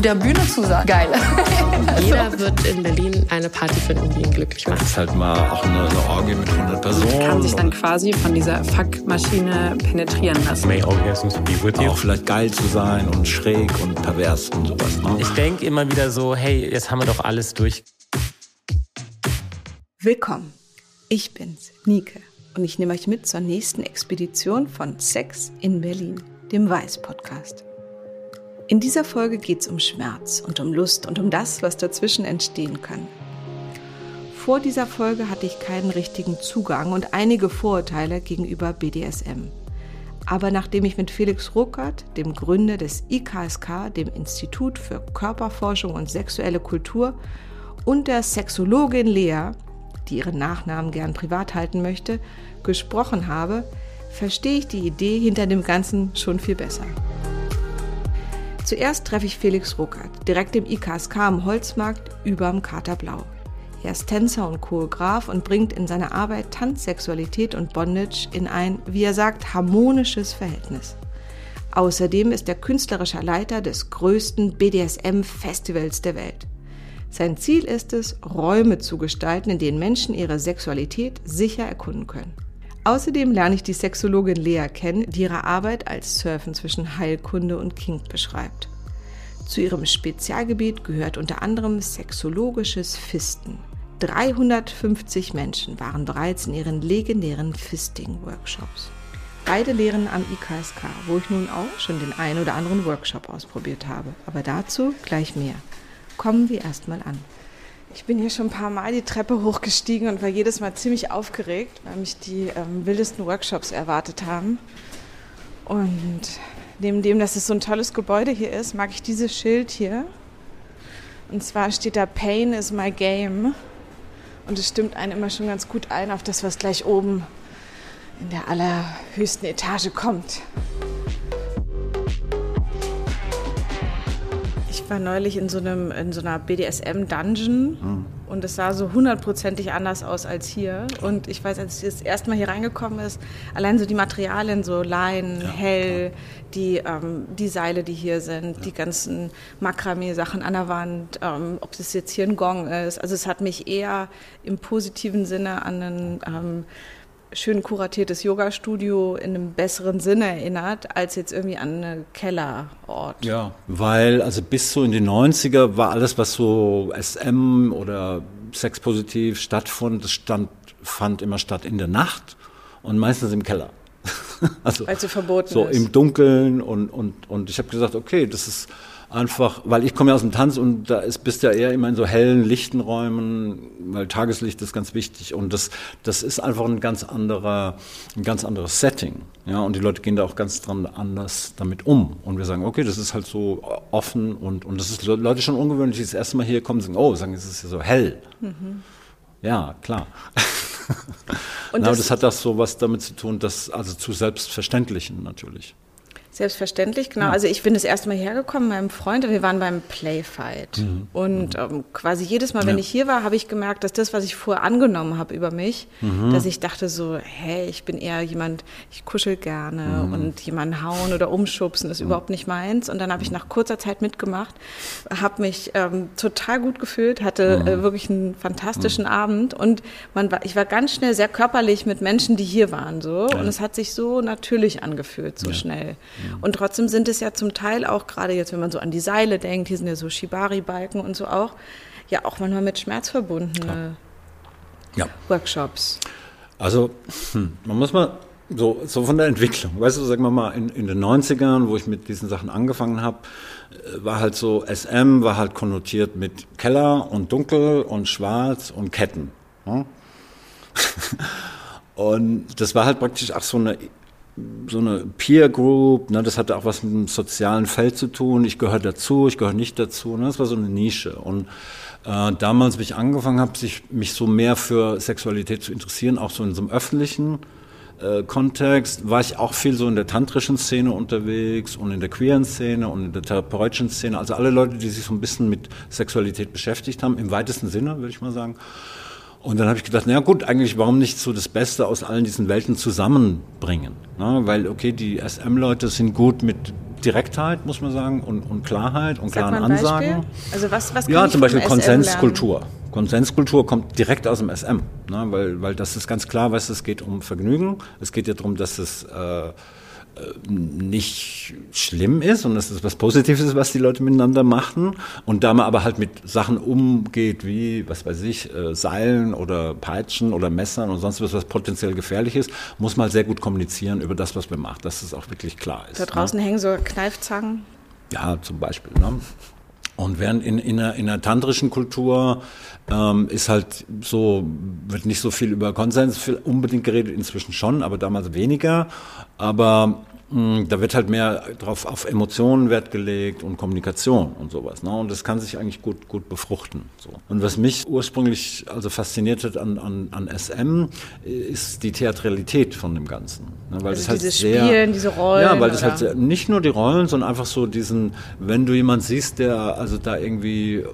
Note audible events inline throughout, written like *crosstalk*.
auf der Bühne zu sein. Geil. *laughs* Jeder wird in Berlin eine Party finden, die ihn glücklich macht. Das ist halt mal auch eine, eine Orgie mit 100 Personen. Man kann sich dann quasi von dieser Fuckmaschine penetrieren lassen. May orgasms be with you. Auch vielleicht geil zu sein und schräg und pervers und sowas. Ne? Ich denke immer wieder so, hey, jetzt haben wir doch alles durch. Willkommen. Ich bin's, Nike. Und ich nehme euch mit zur nächsten Expedition von Sex in Berlin, dem Weiß-Podcast. In dieser Folge geht es um Schmerz und um Lust und um das, was dazwischen entstehen kann. Vor dieser Folge hatte ich keinen richtigen Zugang und einige Vorurteile gegenüber BDSM. Aber nachdem ich mit Felix Ruckert, dem Gründer des IKSK, dem Institut für Körperforschung und sexuelle Kultur, und der Sexologin Lea, die ihren Nachnamen gern privat halten möchte, gesprochen habe, verstehe ich die Idee hinter dem Ganzen schon viel besser. Zuerst treffe ich Felix Ruckert, direkt im IKSK am Holzmarkt überm Kater Blau. Er ist Tänzer und Choreograf und bringt in seiner Arbeit Tanz, Sexualität und Bondage in ein, wie er sagt, harmonisches Verhältnis. Außerdem ist er künstlerischer Leiter des größten BDSM-Festivals der Welt. Sein Ziel ist es, Räume zu gestalten, in denen Menschen ihre Sexualität sicher erkunden können. Außerdem lerne ich die Sexologin Lea kennen, die ihre Arbeit als Surfen zwischen Heilkunde und Kink beschreibt. Zu ihrem Spezialgebiet gehört unter anderem sexologisches Fisten. 350 Menschen waren bereits in ihren legendären Fisting-Workshops. Beide lehren am IKSK, wo ich nun auch schon den einen oder anderen Workshop ausprobiert habe. Aber dazu gleich mehr. Kommen wir erstmal an. Ich bin hier schon ein paar Mal die Treppe hochgestiegen und war jedes Mal ziemlich aufgeregt, weil mich die ähm, wildesten Workshops erwartet haben. Und neben dem, dass es so ein tolles Gebäude hier ist, mag ich dieses Schild hier. Und zwar steht da Pain is my game. Und es stimmt einen immer schon ganz gut ein auf das, was gleich oben in der allerhöchsten Etage kommt. War neulich in so, einem, in so einer BDSM-Dungeon mhm. und es sah so hundertprozentig anders aus als hier. Und ich weiß, als ich das erste Mal hier reingekommen ist, allein so die Materialien, so Leinen, ja, hell. Die, ähm, die Seile, die hier sind, ja. die ganzen Makramee-Sachen an der Wand, ähm, ob das jetzt hier ein Gong ist. Also es hat mich eher im positiven Sinne an einen... Ähm, schön kuratiertes Yoga-Studio in einem besseren Sinne erinnert, als jetzt irgendwie an einen Kellerort. Ja, weil also bis so in die 90er war alles, was so SM oder sexpositiv stattfand, das stand, fand immer statt in der Nacht und meistens im Keller. *laughs* also weil es so verboten so ist. im Dunkeln und, und, und ich habe gesagt, okay, das ist einfach, weil ich komme ja aus dem Tanz und da ist, bist ja eher immer in so hellen, lichten Räumen, weil Tageslicht ist ganz wichtig und das, das ist einfach ein ganz anderer, ein ganz anderes Setting. Ja, und die Leute gehen da auch ganz dran anders damit um. Und wir sagen, okay, das ist halt so offen und, und das ist Leute schon ungewöhnlich, die das erste Mal hier kommen, sagen, oh, sagen, es ist ja so hell. Mhm. Ja, klar. *laughs* Und das, das hat das so was damit zu tun, dass, also zu Selbstverständlichen natürlich. Selbstverständlich, genau. Ja. Also ich bin das erste Mal hergekommen mit meinem Freund und wir waren beim Playfight. Mhm. Und mhm. ähm, quasi jedes Mal, wenn ja. ich hier war, habe ich gemerkt, dass das, was ich vorher angenommen habe über mich, mhm. dass ich dachte so, hey, ich bin eher jemand, ich kuschel gerne mhm. und jemanden hauen oder umschubsen ist mhm. überhaupt nicht meins. Und dann habe ich nach kurzer Zeit mitgemacht, habe mich ähm, total gut gefühlt, hatte äh, mhm. wirklich einen fantastischen Abend und man war, ich war ganz schnell sehr körperlich mit Menschen, die hier waren so. Und es hat sich so natürlich angefühlt, so schnell. Und trotzdem sind es ja zum Teil auch, gerade jetzt, wenn man so an die Seile denkt, hier sind ja so Shibari-Balken und so auch, ja auch manchmal mit Schmerz verbundene ja. Workshops. Also, hm, man muss mal so, so von der Entwicklung, weißt du, sagen wir mal, in, in den 90ern, wo ich mit diesen Sachen angefangen habe, äh, war halt so, SM war halt konnotiert mit Keller und Dunkel und Schwarz und Ketten. Ja? *laughs* und das war halt praktisch auch so eine so eine Peer Group, ne, das hatte auch was mit dem sozialen Feld zu tun. Ich gehöre dazu, ich gehöre nicht dazu. Ne, das war so eine Nische. Und äh, damals, wie ich angefangen habe, mich so mehr für Sexualität zu interessieren, auch so in so einem öffentlichen äh, Kontext, war ich auch viel so in der tantrischen Szene unterwegs und in der queeren Szene und in der therapeutischen Szene. Also alle Leute, die sich so ein bisschen mit Sexualität beschäftigt haben, im weitesten Sinne, würde ich mal sagen. Und dann habe ich gedacht, naja gut, eigentlich warum nicht so das Beste aus allen diesen Welten zusammenbringen? Ne? Weil, okay, die SM-Leute sind gut mit Direktheit, muss man sagen, und, und Klarheit und Sag klaren Ansagen. Also was, was Ja, zum Beispiel Konsenskultur. Konsenskultur kommt direkt aus dem SM, ne, weil, weil das ist ganz klar, was es geht um Vergnügen. Es geht ja darum, dass es äh, nicht schlimm ist und dass es was Positives ist, was die Leute miteinander machen. Und da man aber halt mit Sachen umgeht, wie, was weiß ich, äh, Seilen oder Peitschen oder Messern und sonst was, was potenziell gefährlich ist, muss man halt sehr gut kommunizieren über das, was man macht, dass es auch wirklich klar ist. Da draußen hängen so Kneifzangen. Ja, zum Beispiel. Ne? Und während in, in, einer, in einer tantrischen Kultur ähm, ist halt so, wird nicht so viel über Konsens unbedingt geredet, inzwischen schon, aber damals weniger. Aber da wird halt mehr drauf auf Emotionen Wert gelegt und Kommunikation und sowas. Ne? Und das kann sich eigentlich gut, gut befruchten. So. Und was mich ursprünglich also fasziniert hat an, an, an SM, ist die Theatralität von dem Ganzen. Ne? Weil Also das halt sehr, Spielen, diese Rollen, Ja, weil das oder? halt nicht nur die Rollen, sondern einfach so diesen, wenn du jemand siehst, der also da irgendwie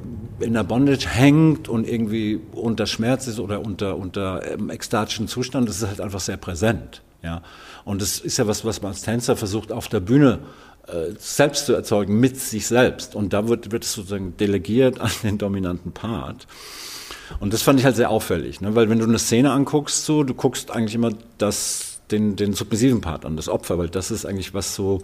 in der Bondage hängt und irgendwie unter Schmerz ist oder unter, unter ähm, ekstatischen Zustand, das ist halt einfach sehr präsent. Ja. Und das ist ja was, was man als Tänzer versucht auf der Bühne äh, selbst zu erzeugen, mit sich selbst. Und da wird, wird es sozusagen delegiert an den dominanten Part. Und das fand ich halt sehr auffällig, ne? weil wenn du eine Szene anguckst, so, du guckst eigentlich immer das, den, den submissiven Part an, das Opfer, weil das ist eigentlich was so,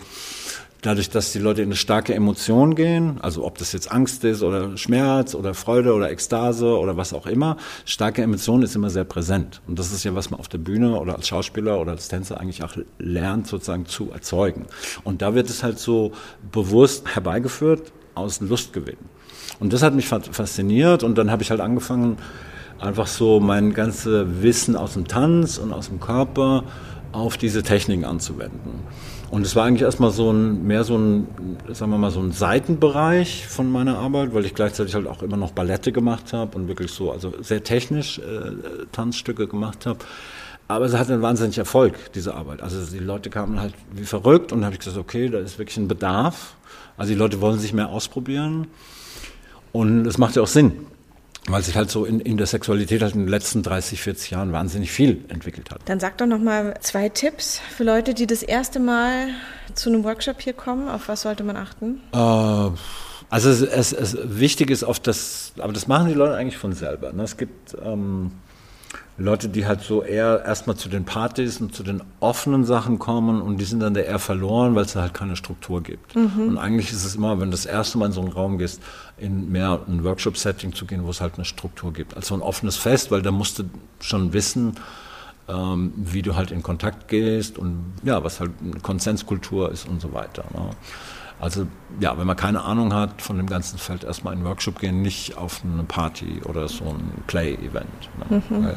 dadurch, dass die Leute in eine starke Emotion gehen, also ob das jetzt Angst ist oder Schmerz oder Freude oder Ekstase oder was auch immer, starke Emotion ist immer sehr präsent. Und das ist ja, was man auf der Bühne oder als Schauspieler oder als Tänzer eigentlich auch lernt, sozusagen zu erzeugen. Und da wird es halt so bewusst herbeigeführt aus Lustgewinn. Und das hat mich fa- fasziniert und dann habe ich halt angefangen, einfach so mein ganzes Wissen aus dem Tanz und aus dem Körper auf diese Techniken anzuwenden. Und es war eigentlich erstmal so ein, mehr so ein, sagen wir mal, so ein Seitenbereich von meiner Arbeit, weil ich gleichzeitig halt auch immer noch Ballette gemacht habe und wirklich so, also sehr technisch äh, Tanzstücke gemacht habe. Aber es hatte einen wahnsinnigen Erfolg, diese Arbeit. Also die Leute kamen halt wie verrückt und dann habe ich gesagt, okay, da ist wirklich ein Bedarf. Also die Leute wollen sich mehr ausprobieren. Und es macht ja auch Sinn, weil sich halt so in, in der Sexualität halt in den letzten 30, 40 Jahren wahnsinnig viel entwickelt hat. Dann sag doch noch mal zwei Tipps für Leute, die das erste Mal zu einem Workshop hier kommen. Auf was sollte man achten? Äh, also es, es, es wichtig ist auf das, aber das machen die Leute eigentlich von selber. Ne? Es gibt ähm, Leute, die halt so eher erstmal zu den Partys und zu den offenen Sachen kommen und die sind dann da eher verloren, weil es da halt keine Struktur gibt. Und eigentlich ist es immer, wenn du das erste Mal in so einen Raum gehst, in mehr ein Workshop-Setting zu gehen, wo es halt eine Struktur gibt. Also ein offenes Fest, weil da musst du schon wissen, ähm, wie du halt in Kontakt gehst und ja, was halt eine Konsenskultur ist und so weiter. Ne? Also ja, wenn man keine Ahnung hat von dem ganzen Feld, erstmal in einen Workshop gehen, nicht auf eine Party oder so ein Play-Event. Ne? Weil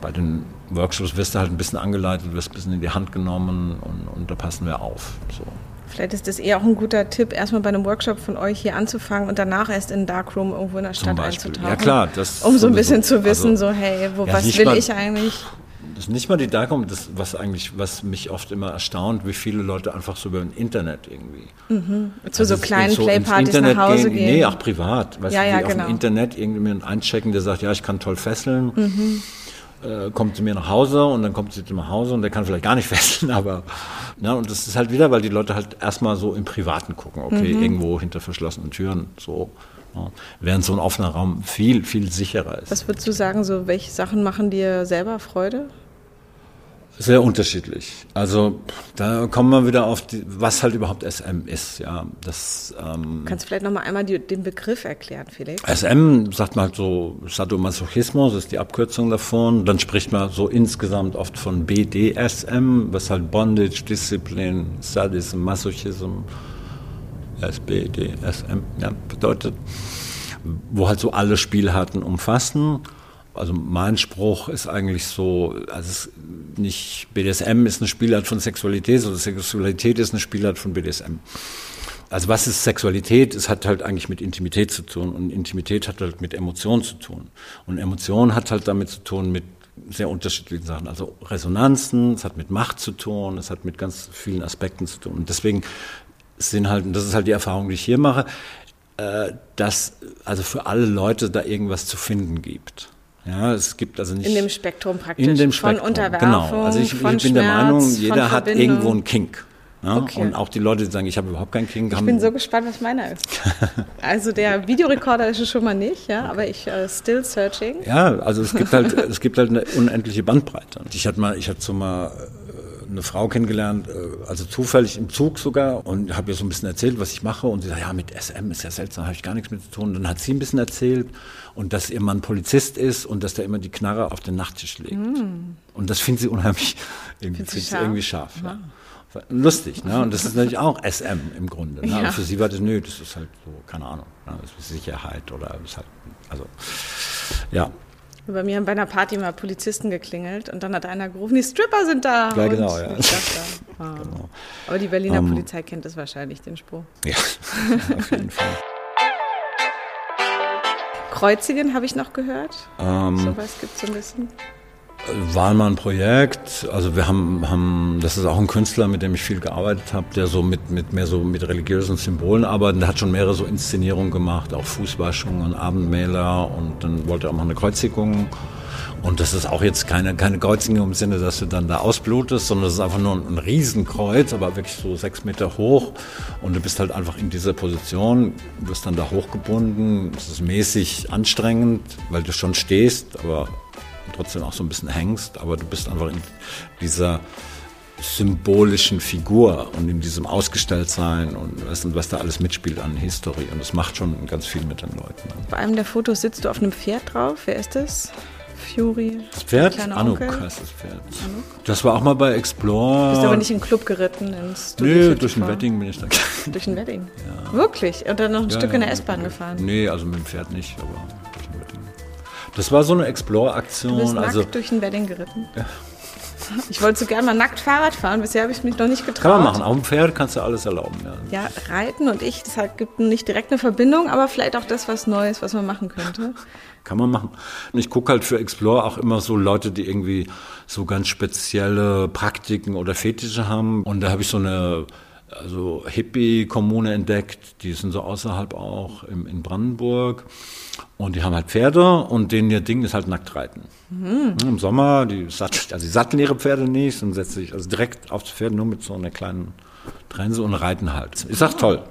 bei den Workshops wirst du halt ein bisschen angeleitet, wirst ein bisschen in die Hand genommen und, und da passen wir auf. So. Vielleicht ist das eher auch ein guter Tipp, erstmal bei einem Workshop von euch hier anzufangen und danach erst in Darkroom irgendwo in der Stadt einzutauchen. Ja klar, das Um so ein bisschen zu wissen, Also, so hey, wo, ja, was will mal- ich eigentlich? Das ist nicht mal die Darkroom, das was eigentlich, was mich oft immer erstaunt, wie viele Leute einfach so über ein Internet irgendwie. Zu so Also kleinen ins Playpartys nach Hause gehen. gehen. Nee, auch privat. Weißt Ja, du, ja, die auf genau. dem Internet irgendjemand einchecken, der sagt, ja, ich kann toll fesseln. Mhm. Äh, kommt zu mir nach Hause und dann kommt sie zu mir nach Hause und der kann vielleicht gar nicht *laughs* fesseln, aber ja, und das ist halt wieder, weil die Leute halt erstmal so im Privaten gucken, okay, Mhm. irgendwo hinter verschlossenen Türen, so. Ja. Während so ein offener Raum viel, viel sicherer ist. Was würdest du sagen, so welche Sachen machen dir selber Freude? Sehr unterschiedlich. Also da kommen wir wieder auf, die, was halt überhaupt SM ist. Ja, das ähm, Kannst du vielleicht noch mal einmal die, den Begriff erklären, Felix? SM sagt man halt so Sadomasochismus ist die Abkürzung davon. Dann spricht man so insgesamt oft von BDSM, was halt Bondage, Discipline, Sadism, Masochism, SBDSM ja, bedeutet, wo halt so alle Spielarten umfassen. Also mein Spruch ist eigentlich so, also nicht BDSM ist eine Spielart von Sexualität, sondern Sexualität ist eine Spielart von BDSM. Also was ist Sexualität? Es hat halt eigentlich mit Intimität zu tun und Intimität hat halt mit Emotionen zu tun. Und Emotion hat halt damit zu tun mit sehr unterschiedlichen Sachen. Also Resonanzen, es hat mit Macht zu tun, es hat mit ganz vielen Aspekten zu tun. Und deswegen sind halt, und das ist halt die Erfahrung, die ich hier mache, äh, dass also für alle Leute da irgendwas zu finden gibt. Ja, es gibt also nicht In dem Spektrum praktisch. in dem von Spektrum. Unterwerfung, genau. Also ich, von ich bin der Schmerz, Meinung, von jeder hat irgendwo einen Kink. Ja? Okay. Und auch die Leute, die sagen, ich habe überhaupt kein King, Ich bin so gespannt, was meiner ist. *laughs* Also der Videorekorder ist es schon mal nicht, ja, aber ich äh, still searching. Ja, also es gibt halt, es gibt halt eine unendliche Bandbreite. Ich hatte mal, ich hatte so mal äh, eine Frau kennengelernt, äh, also zufällig im Zug sogar, und habe ihr so ein bisschen erzählt, was ich mache. Und sie sagt, ja, mit SM ist ja seltsam, habe ich gar nichts mit zu tun. Und dann hat sie ein bisschen erzählt und dass ihr Mann Polizist ist und dass der immer die Knarre auf den Nachttisch legt. Und das findet sie unheimlich *laughs* irgendwie, Findet sie irgendwie scharf. Ja. Lustig, ne? Und das ist natürlich auch SM im Grunde. Ne? Ja. Für sie war das, nö, das ist halt so, keine Ahnung, ne? das ist Sicherheit oder ist halt, also, ja. Bei mir haben bei einer Party mal Polizisten geklingelt und dann hat einer gerufen, die Stripper sind da. Ja, genau, ja. Dachte, ah. Aber die Berliner Ähm, Polizei kennt das wahrscheinlich, den Spruch. Ja, *laughs* auf jeden Fall. Kreuzigen habe ich noch gehört. Ähm, Sowas gibt es so ein bisschen. War mal ein Projekt, also wir haben, haben, das ist auch ein Künstler, mit dem ich viel gearbeitet habe, der so mit, mit mehr so mit religiösen Symbolen arbeitet. Der hat schon mehrere so Inszenierungen gemacht, auch Fußwaschungen und Abendmäler und dann wollte er auch mal eine Kreuzigung. Und das ist auch jetzt keine, keine Kreuzigung im Sinne, dass du dann da ausblutest, sondern es ist einfach nur ein, ein Riesenkreuz, aber wirklich so sechs Meter hoch. Und du bist halt einfach in dieser Position, wirst dann da hochgebunden. Es ist mäßig anstrengend, weil du schon stehst, aber trotzdem auch so ein bisschen hängst, aber du bist einfach in dieser symbolischen Figur und in diesem Ausgestelltsein und weißt du, was da alles mitspielt an History. Und das macht schon ganz viel mit den Leuten. Bei einem der Fotos sitzt du auf einem Pferd drauf. Wer ist das? Fury? Das Pferd, Anuk heißt das Pferd. Das war auch mal bei Explore. Bist aber nicht in den Club geritten ins 54? durch ein Wedding bin ich da. *laughs* Durch ein Wedding? Wirklich? Und dann noch ein Ja, Stück ja, in der S-Bahn gefahren? Nee, also mit dem Pferd nicht, aber durch ein Wedding. Das war so eine Du bist Explore-Aktion. nackt Also durch ein Wedding geritten? Ich wollte so gerne mal nackt Fahrrad fahren. Bisher habe ich mich noch nicht getraut. kann man machen. Auf dem Pferd kannst du alles erlauben. Ja. Ja, Reiten und ich, das hat, gibt nicht direkt eine Verbindung, aber vielleicht auch das was Neues, was man machen könnte. *laughs* Kann man machen. Und ich gucke halt für Explore auch immer so Leute, die irgendwie so ganz spezielle Praktiken oder Fetische haben. Und da habe ich so eine also Hippie-Kommune entdeckt, die sind so außerhalb auch im, in Brandenburg. Und die haben halt Pferde und denen ihr Ding ist halt nackt reiten. Mhm. Im Sommer, die, satt, also die satteln ihre Pferde nicht und setzen sich also direkt aufs Pferd nur mit so einer kleinen Trense und reiten halt. Ich sag toll.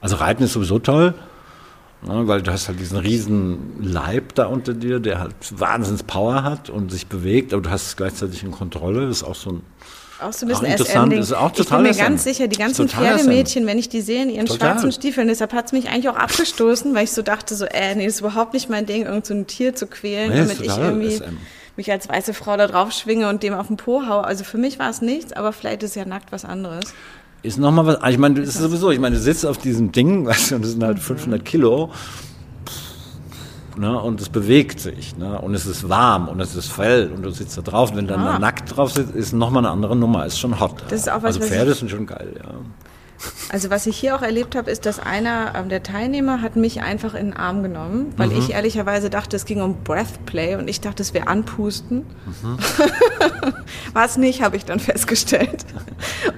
Also reiten ist sowieso toll. Ne, weil du hast halt diesen riesen Leib da unter dir, der halt Wahnsinns Power hat und sich bewegt, aber du hast es gleichzeitig in Kontrolle. Das ist auch so ein Auch so ein bisschen Auch interessant, ist auch Ich bin total mir ganz sicher, die ganzen Total Pferdemädchen, wenn ich die sehe in ihren Total. schwarzen Stiefeln, deshalb hat es mich eigentlich auch abgestoßen, weil ich so dachte, so, äh, nee, das ist überhaupt nicht mein Ding, irgend so ein Tier zu quälen, Nee, damit ich total irgendwie SM. mich als weiße Frau da drauf schwinge und dem auf den Po haue. Also für mich war es nichts, aber vielleicht ist ja nackt was anderes. Ist nochmal was, ich meine, das ist sowieso, ich meine, du sitzt auf diesem Ding, *laughs* weißt du, und das sind Mhm. halt 500 Kilo. Ne, und es bewegt sich, ne, und es ist warm und es ist Fell und du sitzt da drauf. Und wenn du dann Ah. da nackt drauf sitzt, ist nochmal eine andere Nummer, ist schon hot. Das ist auch was, also was Pferde ich- sind schon geil, ja. Also was ich hier auch erlebt habe, ist, dass einer ähm, der Teilnehmer hat mich einfach in den Arm genommen, weil Mhm. ich ehrlicherweise dachte, es ging um Breathplay und ich dachte, es wäre Anpusten. Mhm. *laughs* war es nicht, habe ich dann festgestellt.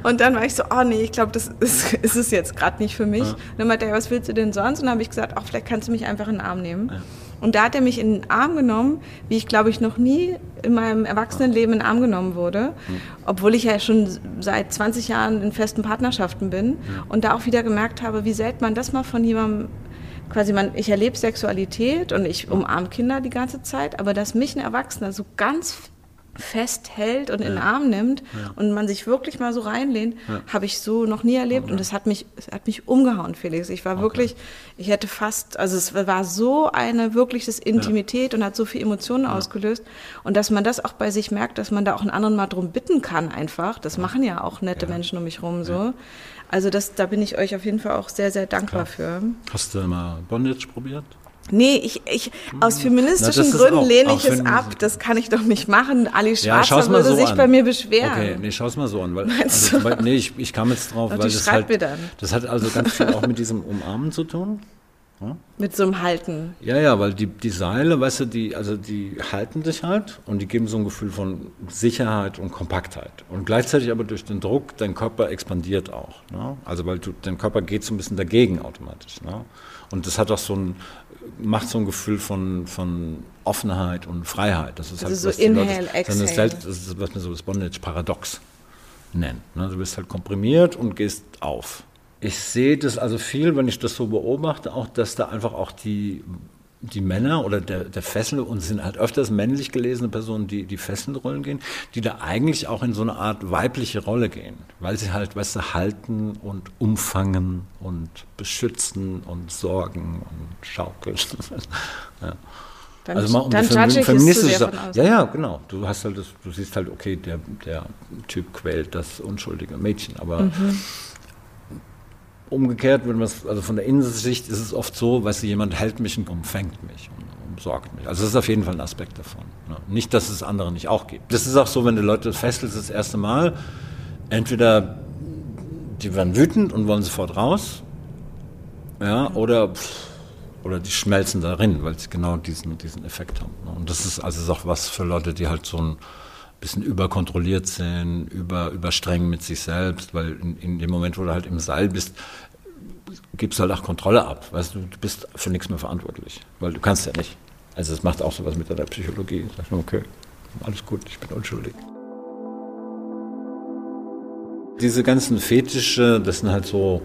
Und dann war ich so, oh nee, ich glaube, das ist, ist es jetzt gerade nicht für mich. Und dann meinte er, was willst du denn sonst? Und dann habe ich gesagt, ach, vielleicht kannst du mich einfach in den Arm nehmen. Und da hat er mich in den Arm genommen, wie ich glaube ich noch nie in meinem Erwachsenenleben in den Arm genommen wurde, obwohl ich ja schon seit 20 Jahren in festen Partnerschaften bin und da auch wieder gemerkt habe, wie selten man das mal von jemandem quasi man ich erlebe Sexualität und ich umarme Kinder die ganze Zeit, aber dass mich ein Erwachsener so ganz festhält und in den Arm nimmt und man sich wirklich mal so reinlehnt, habe ich so noch nie erlebt und das hat mich es hat mich umgehauen, Felix. Ich war wirklich, ich hätte fast, also es war so eine wirkliches Intimität und hat so viel Emotionen ausgelöst und dass man das auch bei sich merkt, dass man da auch einen anderen mal drum bitten kann einfach. Das machen ja auch nette Menschen um mich rum so. Also das, da bin ich euch auf jeden Fall auch sehr, sehr dankbar für. Hast du mal Bondage probiert? Nee, ich, ich, aus Na, feministischen ist Gründen auch- lehne ich es ab. Das kann ich doch nicht machen. Ali Ja, Schwarzer mal würde so sich an. bei mir beschweren. Okay, nee, schau's mal so an. Weil, also, weil, nee, ich, ich kam jetzt drauf, Und weil das halt, das hat also ganz viel auch mit diesem Umarmen zu tun. Mit so einem Halten. Ja, ja, weil die, die Seile, weißt du, die, also die halten dich halt und die geben so ein Gefühl von Sicherheit und Kompaktheit. Und gleichzeitig aber durch den Druck, dein Körper expandiert auch. Ne? Also weil du, dein Körper geht so ein bisschen dagegen automatisch. Ne? Und das hat auch so ein, macht so ein Gefühl von, von Offenheit und Freiheit. Das ist Also halt, so die Leute- Inhale, dann ist Exhale. halt, das ist was mir so das Bondage-Paradox. nennen. Ne? Du bist halt komprimiert und gehst auf. Ich sehe das also viel, wenn ich das so beobachte, auch, dass da einfach auch die die Männer oder der, der Fessel und sind halt öfters männlich gelesene Personen, die die Fesselrollen gehen, die da eigentlich auch in so eine Art weibliche Rolle gehen, weil sie halt, weißt du, halten und umfangen und beschützen und sorgen und schaukeln. *laughs* ja. Dann, also mal um dann die feministische Ja, ja, genau. Du hast halt das, du siehst halt, okay, der, der Typ quält das unschuldige Mädchen, aber mhm umgekehrt, wenn man also von der Innensicht ist es oft so, weißt du, jemand hält mich und umfängt mich und umsorgt mich. Also das ist auf jeden Fall ein Aspekt davon. Ne? Nicht, dass es andere nicht auch gibt. Das ist auch so, wenn du Leute fesselst das erste Mal, entweder die werden wütend und wollen sofort raus, ja, oder oder die schmelzen darin, weil sie genau diesen, diesen Effekt haben. Ne? Und das ist also auch was für Leute, die halt so ein bisschen überkontrolliert sind, über, überstreng mit sich selbst, weil in, in, dem Moment, wo du halt im Seil bist, gibst du halt auch Kontrolle ab. Weißt du, du bist für nichts mehr verantwortlich, weil du kannst ja nicht. Also es macht auch sowas mit deiner Psychologie. Sag ich, okay, alles gut, ich bin unschuldig. Diese ganzen Fetische, das sind halt so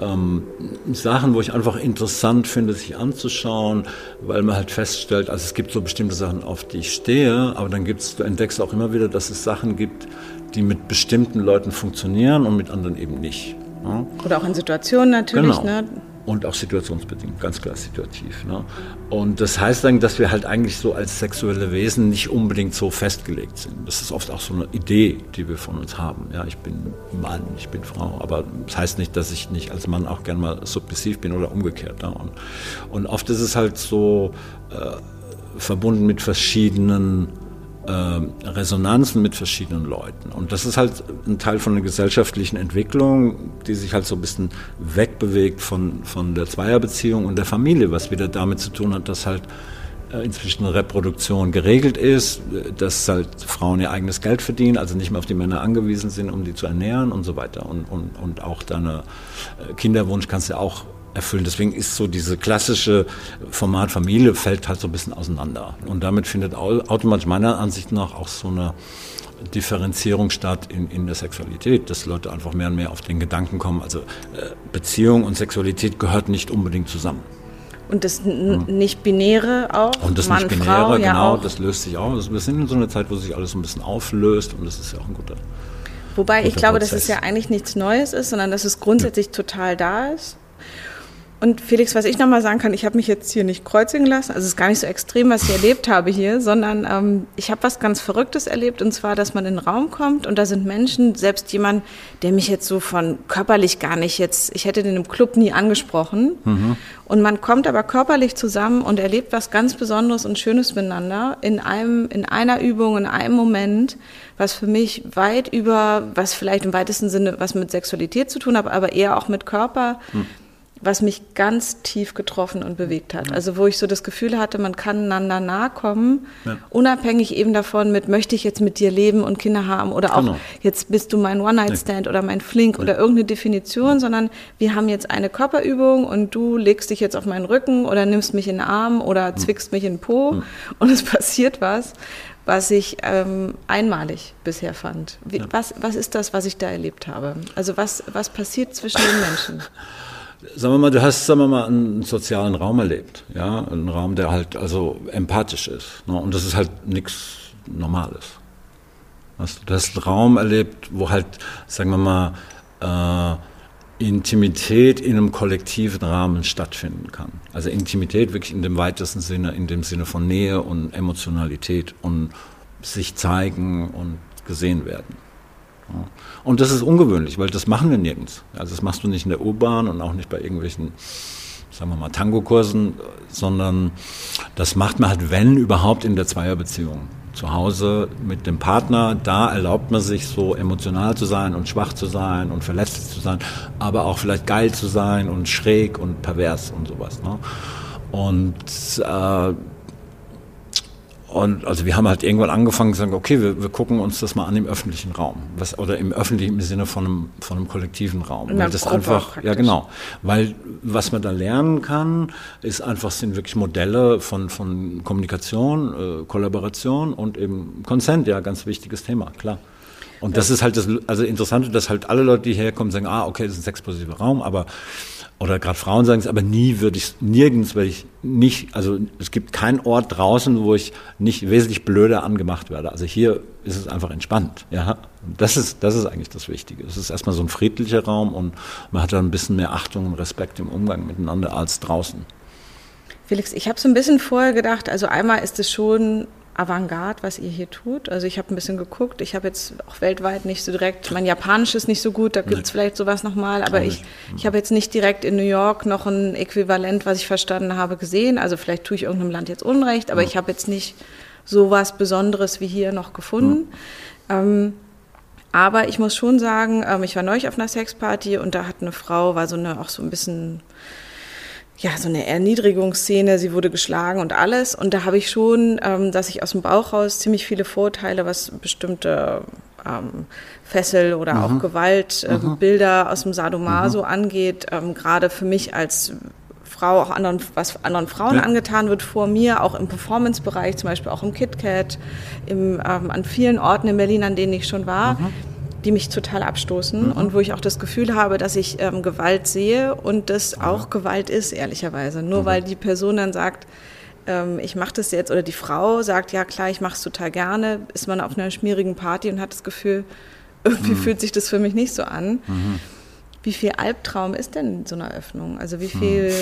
ähm, Sachen, wo ich einfach interessant finde, sich anzuschauen, weil man halt feststellt, also es gibt so bestimmte Sachen, auf die ich stehe, aber dann gibt's, du entdeckst auch immer wieder, dass es Sachen gibt, die mit bestimmten Leuten funktionieren und mit anderen eben nicht. Ja? Oder auch in Situationen natürlich, genau. ne? Und auch situationsbedingt, ganz klar situativ. Ne? Und das heißt dann, dass wir halt eigentlich so als sexuelle Wesen nicht unbedingt so festgelegt sind. Das ist oft auch so eine Idee, die wir von uns haben. Ja, ich bin Mann, ich bin Frau, aber das heißt nicht, dass ich nicht als Mann auch gern mal submissiv bin oder umgekehrt. Ne? Und, und oft ist es halt so äh, verbunden mit verschiedenen äh, Resonanzen mit verschiedenen Leuten. Und das ist halt ein Teil von der gesellschaftlichen Entwicklung, die sich halt so ein bisschen wegbewegt von, von der Zweierbeziehung und der Familie, was wieder damit zu tun hat, dass halt äh, inzwischen Reproduktion geregelt ist, dass halt Frauen ihr eigenes Geld verdienen, also nicht mehr auf die Männer angewiesen sind, um die zu ernähren und so weiter. Und, und, und auch deine äh, Kinderwunsch kannst du auch erfüllen. Deswegen ist so diese klassische Format Familie fällt halt so ein bisschen auseinander. Und damit findet automatisch meiner Ansicht nach auch so eine Differenzierung statt in, in der Sexualität, dass Leute einfach mehr und mehr auf den Gedanken kommen, also äh, Beziehung und Sexualität gehört nicht unbedingt zusammen. Und das hm. Nicht-Binäre auch? Und das Nicht-Binäre, genau, ja das löst sich auch. Wir sind in so einer Zeit, wo sich alles ein bisschen auflöst und das ist ja auch ein guter Wobei ich glaube, Prozess. dass es ja eigentlich nichts Neues ist, sondern dass es grundsätzlich ja. total da ist. Und Felix, was ich nochmal sagen kann, ich habe mich jetzt hier nicht kreuzigen lassen. Also es ist gar nicht so extrem, was ich erlebt habe hier, sondern ähm, ich habe was ganz Verrücktes erlebt. Und zwar, dass man in den Raum kommt und da sind Menschen, selbst jemand, der mich jetzt so von körperlich gar nicht jetzt, ich hätte den im Club nie angesprochen. Mhm. Und man kommt aber körperlich zusammen und erlebt was ganz Besonderes und Schönes miteinander in einem, in einer Übung, in einem Moment, was für mich weit über, was vielleicht im weitesten Sinne was mit Sexualität zu tun hat, aber eher auch mit Körper. Mhm was mich ganz tief getroffen und bewegt hat. Also wo ich so das Gefühl hatte, man kann einander nahe kommen, ja. unabhängig eben davon mit, möchte ich jetzt mit dir leben und Kinder haben oder auch genau. jetzt bist du mein One-Night-Stand nee. oder mein Flink nee. oder irgendeine Definition, sondern wir haben jetzt eine Körperübung und du legst dich jetzt auf meinen Rücken oder nimmst mich in den Arm oder zwickst mich in den Po und es *laughs* passiert was, was ich ähm, einmalig bisher fand. Wie, ja. was, was ist das, was ich da erlebt habe? Also was, was passiert zwischen den Menschen? *laughs* sagen wir mal, du hast, sagen wir mal, einen sozialen Raum erlebt, ja, einen Raum, der halt also empathisch ist, ne? und das ist halt nichts Normales. Du hast einen Raum erlebt, wo halt, sagen wir mal, äh, Intimität in einem kollektiven Rahmen stattfinden kann. Also Intimität wirklich in dem weitesten Sinne, in dem Sinne von Nähe und Emotionalität und sich zeigen und gesehen werden. Und das ist ungewöhnlich, weil das machen wir nirgends. Also das machst du nicht in der U-Bahn und auch nicht bei irgendwelchen, sagen wir mal, Tango-Kursen, sondern das macht man halt, wenn überhaupt, in der Zweierbeziehung. Zu Hause mit dem Partner, da erlaubt man sich so emotional zu sein und schwach zu sein und verletzlich zu sein, aber auch vielleicht geil zu sein und schräg und pervers und sowas. Ne? Und äh, und also wir haben halt irgendwann angefangen zu sagen, okay, wir, wir gucken uns das mal an im öffentlichen Raum. Was, oder im öffentlichen Sinne von einem, von einem kollektiven Raum. weil das einfach, ja genau. Weil was man da lernen kann, ist einfach, sind wirklich Modelle von, von Kommunikation, äh, Kollaboration und eben Consent, ja, ganz wichtiges Thema, klar. Und das ist halt das, also Interessante, dass halt alle Leute, die herkommen, sagen, ah, okay, das ist ein sexpositiver Raum, aber oder gerade Frauen sagen es, aber nie würde ich nirgends, weil ich nicht, also es gibt keinen Ort draußen, wo ich nicht wesentlich blöder angemacht werde. Also hier ist es einfach entspannt, ja. Das ist, das ist eigentlich das Wichtige. Es ist erstmal so ein friedlicher Raum und man hat da ein bisschen mehr Achtung und Respekt im Umgang miteinander als draußen. Felix, ich habe so ein bisschen vorher gedacht, also einmal ist es schon Avantgarde, was ihr hier tut. Also ich habe ein bisschen geguckt. Ich habe jetzt auch weltweit nicht so direkt, mein Japanisch ist nicht so gut, da gibt es vielleicht sowas nochmal, aber ich, ich habe jetzt nicht direkt in New York noch ein Äquivalent, was ich verstanden habe, gesehen. Also vielleicht tue ich irgendeinem Land jetzt Unrecht, aber ja. ich habe jetzt nicht sowas Besonderes wie hier noch gefunden. Ja. Ähm, aber ich muss schon sagen, ähm, ich war neulich auf einer Sexparty und da hat eine Frau, war so eine auch so ein bisschen ja, so eine Erniedrigungsszene, sie wurde geschlagen und alles. Und da habe ich schon, ähm, dass ich aus dem Bauch raus ziemlich viele Vorteile, was bestimmte ähm, Fessel oder mhm. auch Gewaltbilder ähm, aus dem Sadomaso mhm. angeht, ähm, gerade für mich als Frau auch anderen, was anderen Frauen ja. angetan wird vor mir, auch im Performance-Bereich, zum Beispiel auch im KitKat, im, ähm, an vielen Orten in Berlin, an denen ich schon war. Mhm die mich total abstoßen mhm. und wo ich auch das Gefühl habe, dass ich ähm, Gewalt sehe und das mhm. auch Gewalt ist, ehrlicherweise. Nur mhm. weil die Person dann sagt, ähm, ich mache das jetzt, oder die Frau sagt, ja klar, ich mache es total gerne, ist man auf einer schmierigen Party und hat das Gefühl, *laughs* irgendwie mhm. fühlt sich das für mich nicht so an. Wie viel Albtraum ist denn so eine Öffnung? Also wie viel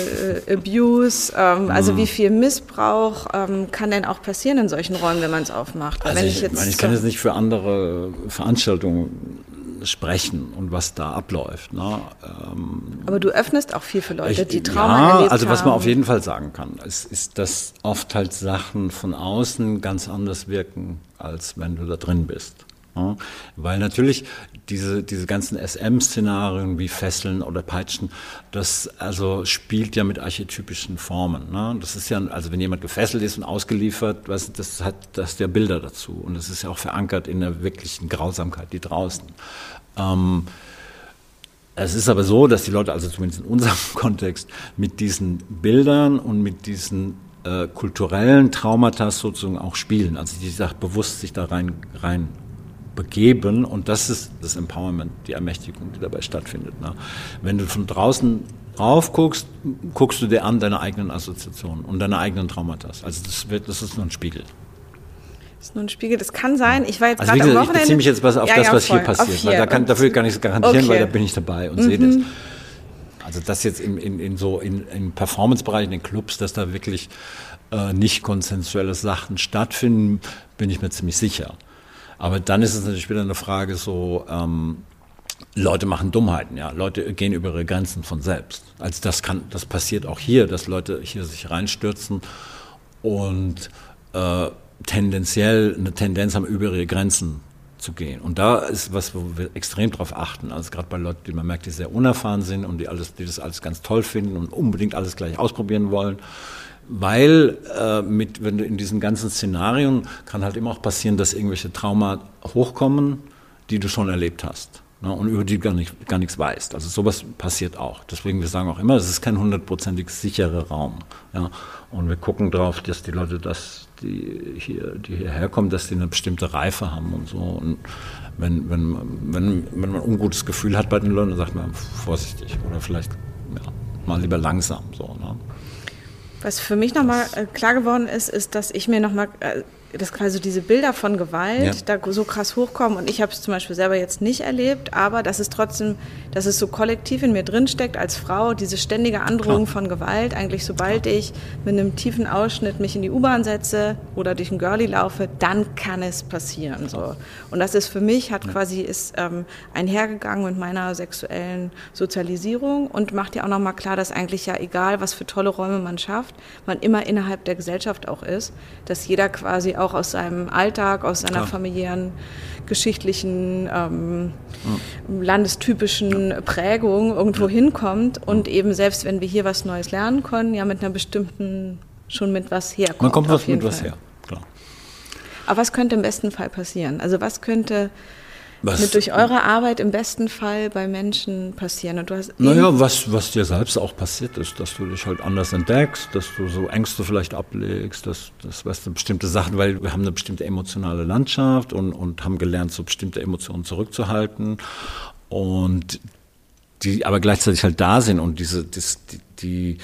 äh, Abuse, ähm, also wie viel Missbrauch ähm, kann denn auch passieren in solchen Räumen, wenn man es aufmacht? Also ich, ich, meine, ich kann jetzt nicht für andere Veranstaltungen sprechen und was da abläuft. Ne? Ähm, Aber du öffnest auch viel für Leute, ich, die Trauma ja, erlebt also was man haben. auf jeden Fall sagen kann, ist, ist, dass oft halt Sachen von außen ganz anders wirken, als wenn du da drin bist. Ja, weil natürlich diese, diese ganzen SM-Szenarien wie Fesseln oder Peitschen, das also spielt ja mit archetypischen Formen. Ne? Das ist ja, also wenn jemand gefesselt ist und ausgeliefert, was, das hat das ja Bilder dazu. Und das ist ja auch verankert in der wirklichen Grausamkeit, die draußen. Ähm, es ist aber so, dass die Leute, also zumindest in unserem *laughs* Kontext, mit diesen Bildern und mit diesen äh, kulturellen Traumata sozusagen auch spielen. Also die sagt bewusst sich da rein, rein begeben und das ist das Empowerment, die Ermächtigung, die dabei stattfindet. Ne? Wenn du von draußen drauf guckst, guckst du dir an deine eigenen Assoziationen und deine eigenen Traumata. Also das, wird, das ist nur ein Spiegel. Das ist nur ein Spiegel. Das kann sein. Ich war jetzt also gerade am Wochenende. Ich beziehe mich jetzt auf ja, das, ja, was voll. hier passiert. Hier. Weil da kann, dafür kann ich es garantieren, okay. weil da bin ich dabei und mhm. sehe das. Also das jetzt in, in, in so in, im Performance-Bereich, in den Clubs, dass da wirklich äh, nicht konsensuelle Sachen stattfinden, bin ich mir ziemlich sicher. Aber dann ist es natürlich wieder eine Frage so, ähm, Leute machen Dummheiten, ja. Leute gehen über ihre Grenzen von selbst. Also das kann, das passiert auch hier, dass Leute hier sich reinstürzen und äh, tendenziell eine Tendenz haben, über ihre Grenzen zu gehen. Und da ist was, wo wir extrem drauf achten. Also gerade bei Leuten, die man merkt, die sehr unerfahren sind und die alles, die das alles ganz toll finden und unbedingt alles gleich ausprobieren wollen weil äh, mit, wenn du in diesen ganzen Szenarien kann halt immer auch passieren, dass irgendwelche Trauma hochkommen, die du schon erlebt hast ne, und über die du gar, nicht, gar nichts weißt. Also sowas passiert auch. Deswegen wir sagen auch immer, es ist kein hundertprozentig sicherer Raum. Ja. Und wir gucken darauf, dass die Leute, das, die hier, die hierher kommen, dass die eine bestimmte Reife haben und so. Und wenn, wenn, wenn, wenn man ein ungutes Gefühl hat bei den Leuten, dann sagt man vorsichtig oder vielleicht ja, mal lieber langsam. So, ne. Was für mich nochmal äh, klar geworden ist, ist, dass ich mir nochmal äh, dass quasi diese Bilder von Gewalt ja. da so krass hochkommen und ich habe es zum Beispiel selber jetzt nicht erlebt, aber dass es trotzdem, dass es so kollektiv in mir drinsteckt als Frau, diese ständige Androhung Klar. von Gewalt, eigentlich sobald Klar. ich mit einem tiefen Ausschnitt mich in die U-Bahn setze oder durch ein Girlie laufe, dann kann es passieren. So. Und das ist für mich, hat ja. quasi, ist ähm, einhergegangen mit meiner sexuellen Sozialisierung und macht ja auch nochmal klar, dass eigentlich ja egal, was für tolle Räume man schafft, man immer innerhalb der Gesellschaft auch ist, dass jeder quasi auch aus seinem Alltag, aus seiner Klar. familiären, geschichtlichen, ähm, ja. landestypischen Prägung irgendwo ja. hinkommt und ja. eben selbst wenn wir hier was Neues lernen können, ja mit einer bestimmten, schon mit was herkommt. Man kommt was mit Fall. was her, klar. Aber was könnte im besten Fall passieren? Also was könnte was wird durch eure Arbeit im besten Fall bei Menschen passieren? Und du hast naja, was, was dir selbst auch passiert ist, dass du dich halt anders entdeckst, dass du so Ängste vielleicht ablegst, dass, dass weißt du, bestimmte Sachen, weil wir haben eine bestimmte emotionale Landschaft und, und haben gelernt, so bestimmte Emotionen zurückzuhalten. Und die aber gleichzeitig halt da sind und diese, das, die, die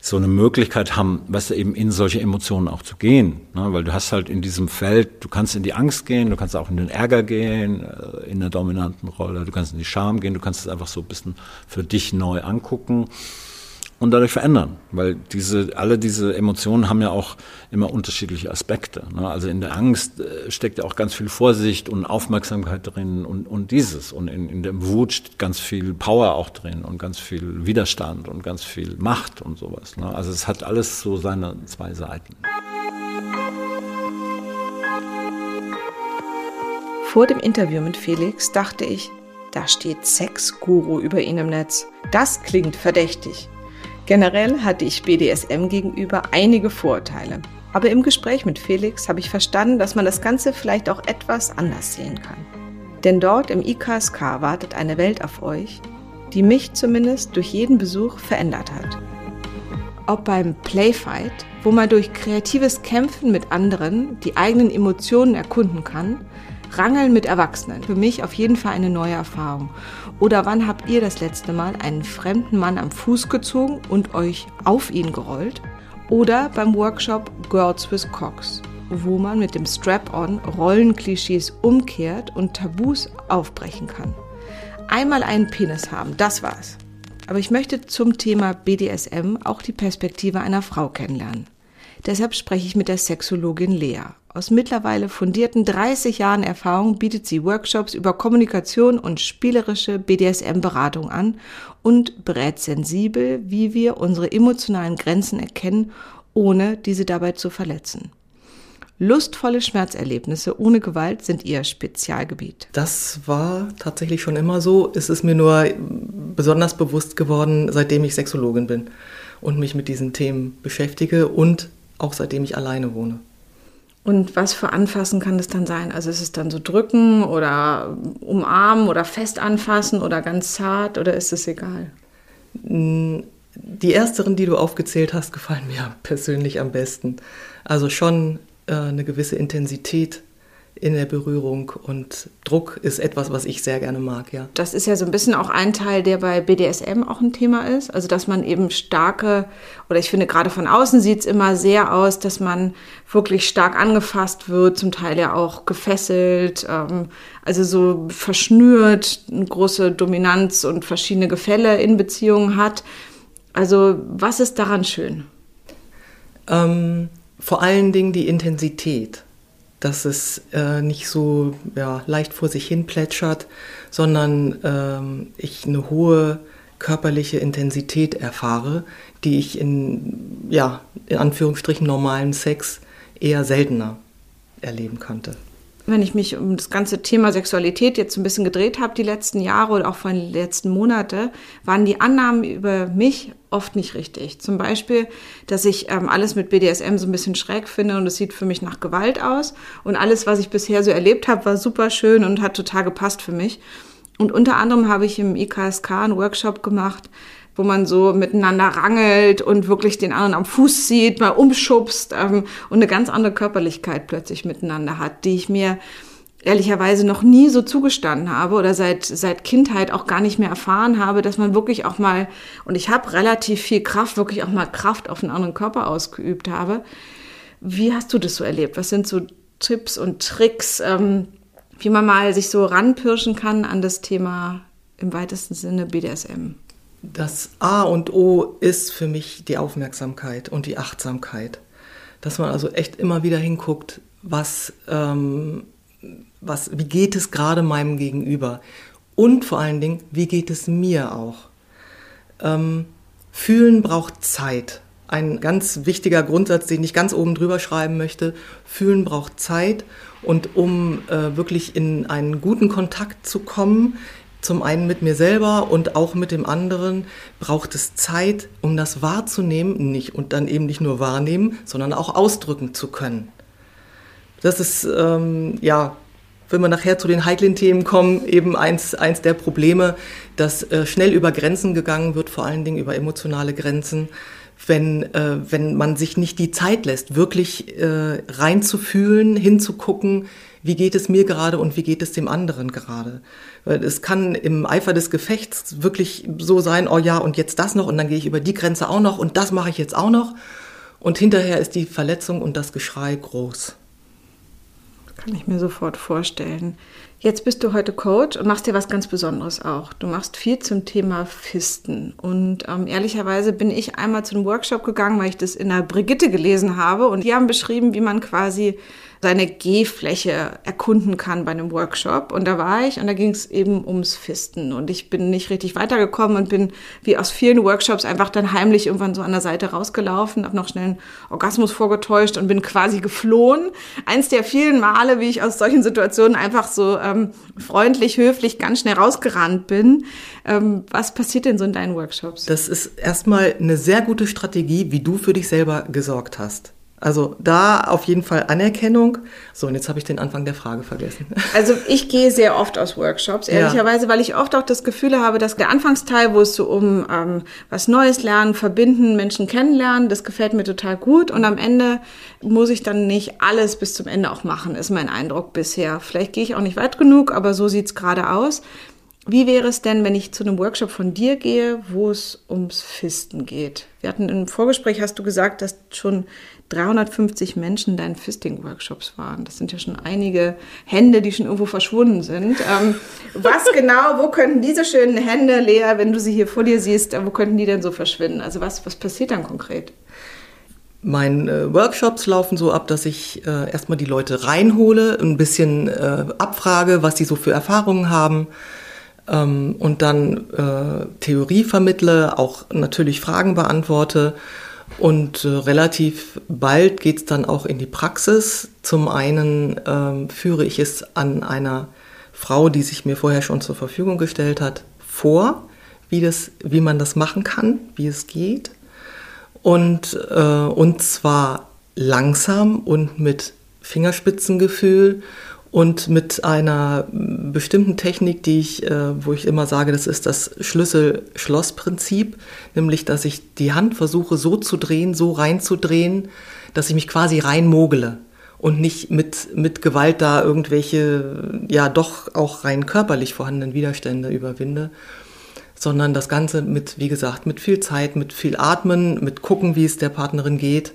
so eine Möglichkeit haben, weißt du, eben in solche Emotionen auch zu gehen. Ne? Weil du hast halt in diesem Feld, du kannst in die Angst gehen, du kannst auch in den Ärger gehen, äh, in der dominanten Rolle, du kannst in die Scham gehen, du kannst es einfach so ein bisschen für dich neu angucken und dadurch verändern. Weil diese, alle diese Emotionen haben ja auch immer unterschiedliche Aspekte. Ne? Also in der Angst äh, steckt ja auch ganz viel Vorsicht und Aufmerksamkeit drin und, und dieses. Und in, in der Wut steckt ganz viel Power auch drin und ganz viel Widerstand und ganz viel Macht und sowas. Ne? Also es hat alles so seine zwei Seiten. Vor dem Interview mit Felix dachte ich, da steht Sexguru über ihn im Netz. Das klingt verdächtig. Generell hatte ich BDSM gegenüber einige Vorurteile. Aber im Gespräch mit Felix habe ich verstanden, dass man das Ganze vielleicht auch etwas anders sehen kann. Denn dort im IKSK wartet eine Welt auf euch, die mich zumindest durch jeden Besuch verändert hat. Ob beim Playfight, wo man durch kreatives Kämpfen mit anderen die eigenen Emotionen erkunden kann, Rangeln mit Erwachsenen. Für mich auf jeden Fall eine neue Erfahrung. Oder wann habt ihr das letzte Mal einen fremden Mann am Fuß gezogen und euch auf ihn gerollt? Oder beim Workshop Girls with Cox, wo man mit dem Strap-on Rollenklischees umkehrt und Tabus aufbrechen kann. Einmal einen Penis haben, das war's. Aber ich möchte zum Thema BDSM auch die Perspektive einer Frau kennenlernen. Deshalb spreche ich mit der Sexologin Lea. Aus mittlerweile fundierten 30 Jahren Erfahrung bietet sie Workshops über Kommunikation und spielerische BDSM-Beratung an und berät sensibel, wie wir unsere emotionalen Grenzen erkennen, ohne diese dabei zu verletzen. Lustvolle Schmerzerlebnisse ohne Gewalt sind ihr Spezialgebiet. Das war tatsächlich schon immer so. Es ist mir nur besonders bewusst geworden, seitdem ich Sexologin bin und mich mit diesen Themen beschäftige und auch seitdem ich alleine wohne. Und was für Anfassen kann das dann sein? Also ist es dann so drücken oder umarmen oder fest anfassen oder ganz zart oder ist es egal? Die ersteren, die du aufgezählt hast, gefallen mir *laughs* persönlich am besten. Also schon äh, eine gewisse Intensität in der Berührung und Druck ist etwas, was ich sehr gerne mag, ja. Das ist ja so ein bisschen auch ein Teil, der bei BDSM auch ein Thema ist. Also, dass man eben starke, oder ich finde gerade von außen sieht es immer sehr aus, dass man wirklich stark angefasst wird, zum Teil ja auch gefesselt, ähm, also so verschnürt, eine große Dominanz und verschiedene Gefälle in Beziehungen hat. Also, was ist daran schön? Ähm, vor allen Dingen die Intensität dass es äh, nicht so ja, leicht vor sich hin plätschert, sondern ähm, ich eine hohe körperliche Intensität erfahre, die ich in, ja, in Anführungsstrichen normalen Sex eher seltener erleben konnte wenn ich mich um das ganze Thema Sexualität jetzt ein bisschen gedreht habe, die letzten Jahre oder auch vor den letzten Monate, waren die Annahmen über mich oft nicht richtig. Zum Beispiel, dass ich ähm, alles mit BDSM so ein bisschen schräg finde und es sieht für mich nach Gewalt aus. Und alles, was ich bisher so erlebt habe, war super schön und hat total gepasst für mich. Und unter anderem habe ich im IKSK einen Workshop gemacht, wo man so miteinander rangelt und wirklich den anderen am Fuß zieht, mal umschubst ähm, und eine ganz andere Körperlichkeit plötzlich miteinander hat, die ich mir ehrlicherweise noch nie so zugestanden habe oder seit, seit Kindheit auch gar nicht mehr erfahren habe, dass man wirklich auch mal, und ich habe relativ viel Kraft, wirklich auch mal Kraft auf einen anderen Körper ausgeübt habe. Wie hast du das so erlebt? Was sind so Tipps und Tricks, ähm, wie man mal sich so ranpirschen kann an das Thema im weitesten Sinne BDSM? Das A und O ist für mich die Aufmerksamkeit und die Achtsamkeit. Dass man also echt immer wieder hinguckt, was, ähm, was, wie geht es gerade meinem Gegenüber? Und vor allen Dingen, wie geht es mir auch? Ähm, fühlen braucht Zeit. Ein ganz wichtiger Grundsatz, den ich ganz oben drüber schreiben möchte. Fühlen braucht Zeit. Und um äh, wirklich in einen guten Kontakt zu kommen, zum einen mit mir selber und auch mit dem anderen braucht es Zeit, um das wahrzunehmen, nicht und dann eben nicht nur wahrnehmen, sondern auch ausdrücken zu können. Das ist ähm, ja wenn wir nachher zu den heiklen Themen kommen, eben eins, eins der Probleme, dass äh, schnell über Grenzen gegangen wird, vor allen Dingen über emotionale Grenzen, wenn, äh, wenn man sich nicht die Zeit lässt, wirklich äh, reinzufühlen, hinzugucken, wie geht es mir gerade und wie geht es dem anderen gerade. Weil es kann im Eifer des Gefechts wirklich so sein, oh ja, und jetzt das noch und dann gehe ich über die Grenze auch noch und das mache ich jetzt auch noch. Und hinterher ist die Verletzung und das Geschrei groß. Kann ich mir sofort vorstellen. Jetzt bist du heute Coach und machst dir was ganz Besonderes auch. Du machst viel zum Thema Fisten. Und ähm, ehrlicherweise bin ich einmal zu einem Workshop gegangen, weil ich das in der Brigitte gelesen habe. Und die haben beschrieben, wie man quasi seine Gehfläche erkunden kann bei einem Workshop. Und da war ich und da ging es eben ums Fisten. Und ich bin nicht richtig weitergekommen und bin wie aus vielen Workshops einfach dann heimlich irgendwann so an der Seite rausgelaufen, habe noch schnell einen Orgasmus vorgetäuscht und bin quasi geflohen. Eins der vielen Male, wie ich aus solchen Situationen einfach so ähm, freundlich, höflich, ganz schnell rausgerannt bin. Ähm, was passiert denn so in deinen Workshops? Das ist erstmal eine sehr gute Strategie, wie du für dich selber gesorgt hast. Also da auf jeden Fall Anerkennung. So, und jetzt habe ich den Anfang der Frage vergessen. *laughs* Also ich gehe sehr oft aus Workshops, ehrlicherweise, ja. weil ich oft auch das Gefühl habe, dass der Anfangsteil, wo es so um ähm, was Neues lernen, verbinden, Menschen kennenlernen, das gefällt mir total gut. Und am Ende muss ich dann nicht alles bis zum Ende auch machen, ist mein Eindruck bisher. Vielleicht gehe ich auch nicht weit genug, aber so sieht's gerade aus. Wie wäre es denn, wenn ich zu einem Workshop von dir gehe, wo es ums Fisten geht? Wir hatten im Vorgespräch, hast du gesagt, dass schon 350 Menschen in deinen Fisting-Workshops waren. Das sind ja schon einige Hände, die schon irgendwo verschwunden sind. Ähm, was *laughs* genau, wo könnten diese schönen Hände, Lea, wenn du sie hier vor dir siehst, wo könnten die denn so verschwinden? Also was, was passiert dann konkret? Meine äh, Workshops laufen so ab, dass ich äh, erstmal die Leute reinhole, ein bisschen äh, abfrage, was sie so für Erfahrungen haben ähm, und dann äh, Theorie vermittle, auch natürlich Fragen beantworte. Und äh, relativ bald geht es dann auch in die Praxis. Zum einen ähm, führe ich es an einer Frau, die sich mir vorher schon zur Verfügung gestellt hat, vor, wie, das, wie man das machen kann, wie es geht. Und, äh, und zwar langsam und mit Fingerspitzengefühl und mit einer bestimmten Technik, die ich, äh, wo ich immer sage, das ist das Schlüssel-Schloss-Prinzip, nämlich, dass ich die Hand versuche so zu drehen, so reinzudrehen, dass ich mich quasi reinmogele und nicht mit, mit Gewalt da irgendwelche, ja doch auch rein körperlich vorhandenen Widerstände überwinde, sondern das Ganze mit, wie gesagt, mit viel Zeit, mit viel Atmen, mit gucken, wie es der Partnerin geht,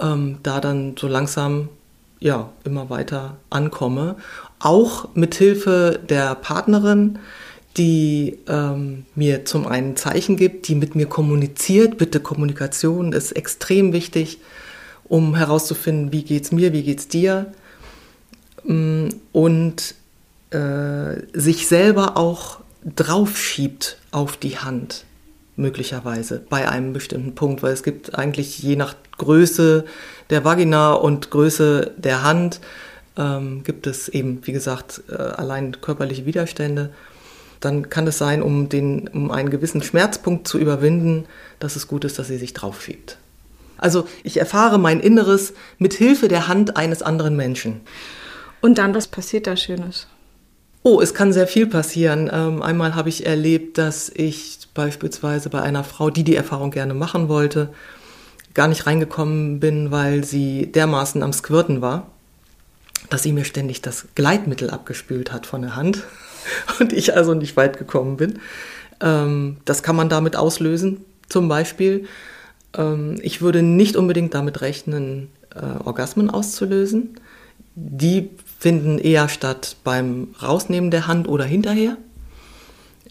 ähm, da dann so langsam ja, immer weiter ankomme. Auch mit Hilfe der Partnerin, die ähm, mir zum einen Zeichen gibt, die mit mir kommuniziert. Bitte Kommunikation ist extrem wichtig, um herauszufinden, wie geht's mir, wie geht's dir. Mm, und äh, sich selber auch draufschiebt auf die Hand möglicherweise bei einem bestimmten Punkt, weil es gibt eigentlich je nach Größe der Vagina und Größe der Hand ähm, gibt es eben, wie gesagt, äh, allein körperliche Widerstände. Dann kann es sein, um, den, um einen gewissen Schmerzpunkt zu überwinden, dass es gut ist, dass sie sich drauf schiebt. Also ich erfahre mein Inneres mit Hilfe der Hand eines anderen Menschen. Und dann, was passiert da Schönes? Oh, es kann sehr viel passieren. Ähm, einmal habe ich erlebt, dass ich beispielsweise bei einer Frau, die die Erfahrung gerne machen wollte, gar nicht reingekommen bin, weil sie dermaßen am Squirten war, dass sie mir ständig das Gleitmittel abgespült hat von der Hand *laughs* und ich also nicht weit gekommen bin. Ähm, das kann man damit auslösen, zum Beispiel. Ähm, ich würde nicht unbedingt damit rechnen, äh, Orgasmen auszulösen. Die finden eher statt beim Rausnehmen der Hand oder hinterher.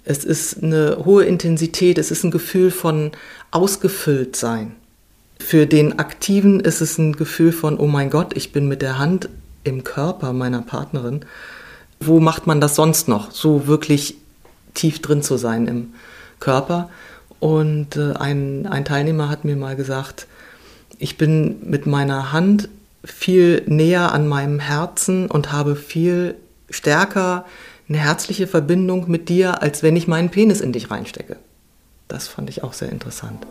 Es ist eine hohe Intensität, es ist ein Gefühl von ausgefüllt sein. Für den Aktiven ist es ein Gefühl von, oh mein Gott, ich bin mit der Hand im Körper meiner Partnerin. Wo macht man das sonst noch, so wirklich tief drin zu sein im Körper? Und äh, ein, ein Teilnehmer hat mir mal gesagt, ich bin mit meiner Hand viel näher an meinem Herzen und habe viel stärker eine herzliche Verbindung mit dir, als wenn ich meinen Penis in dich reinstecke. Das fand ich auch sehr interessant.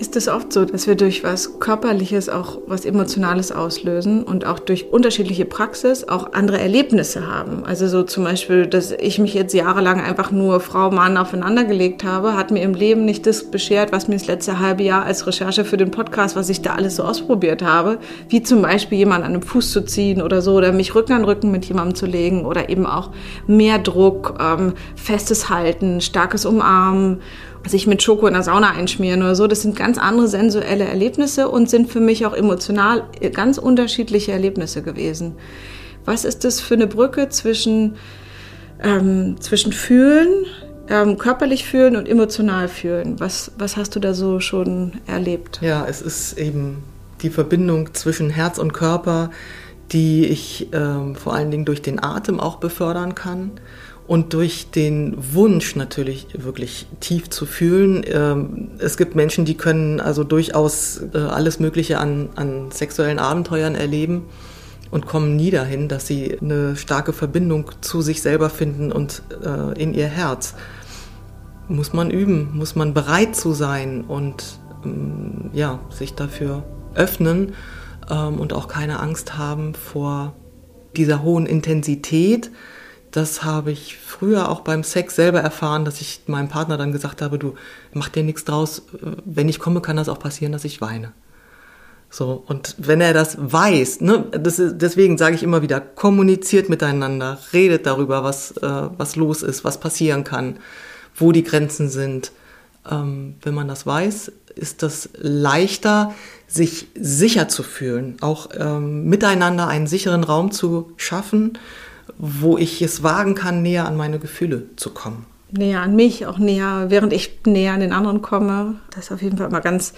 Ist es oft so, dass wir durch was Körperliches auch was Emotionales auslösen und auch durch unterschiedliche Praxis auch andere Erlebnisse haben. Also so zum Beispiel, dass ich mich jetzt jahrelang einfach nur Frau, Mann aufeinander gelegt habe, hat mir im Leben nicht das beschert, was mir das letzte halbe Jahr als Recherche für den Podcast, was ich da alles so ausprobiert habe, wie zum Beispiel jemand an einem Fuß zu ziehen oder so oder mich Rücken an Rücken mit jemandem zu legen oder eben auch mehr Druck, ähm, festes Halten, starkes Umarmen sich mit Schoko in der Sauna einschmieren oder so. Das sind ganz andere sensuelle Erlebnisse und sind für mich auch emotional ganz unterschiedliche Erlebnisse gewesen. Was ist das für eine Brücke zwischen, ähm, zwischen Fühlen, ähm, körperlich fühlen und emotional fühlen? Was, was hast du da so schon erlebt? Ja, es ist eben die Verbindung zwischen Herz und Körper, die ich ähm, vor allen Dingen durch den Atem auch befördern kann und durch den Wunsch natürlich wirklich tief zu fühlen. Ähm, es gibt Menschen, die können also durchaus äh, alles Mögliche an, an sexuellen Abenteuern erleben und kommen nie dahin, dass sie eine starke Verbindung zu sich selber finden und äh, in ihr Herz. Muss man üben, muss man bereit zu sein und ähm, ja, sich dafür öffnen ähm, und auch keine Angst haben vor dieser hohen Intensität das habe ich früher auch beim Sex selber erfahren, dass ich meinem Partner dann gesagt habe, du mach dir nichts draus, wenn ich komme, kann das auch passieren, dass ich weine. So, und wenn er das weiß, ne, das ist, deswegen sage ich immer wieder, kommuniziert miteinander, redet darüber, was, äh, was los ist, was passieren kann, wo die Grenzen sind. Ähm, wenn man das weiß, ist das leichter, sich sicher zu fühlen, auch ähm, miteinander einen sicheren Raum zu schaffen, wo ich es wagen kann, näher an meine Gefühle zu kommen. Näher an mich, auch näher, während ich näher an den anderen komme. Das ist auf jeden Fall immer ganz,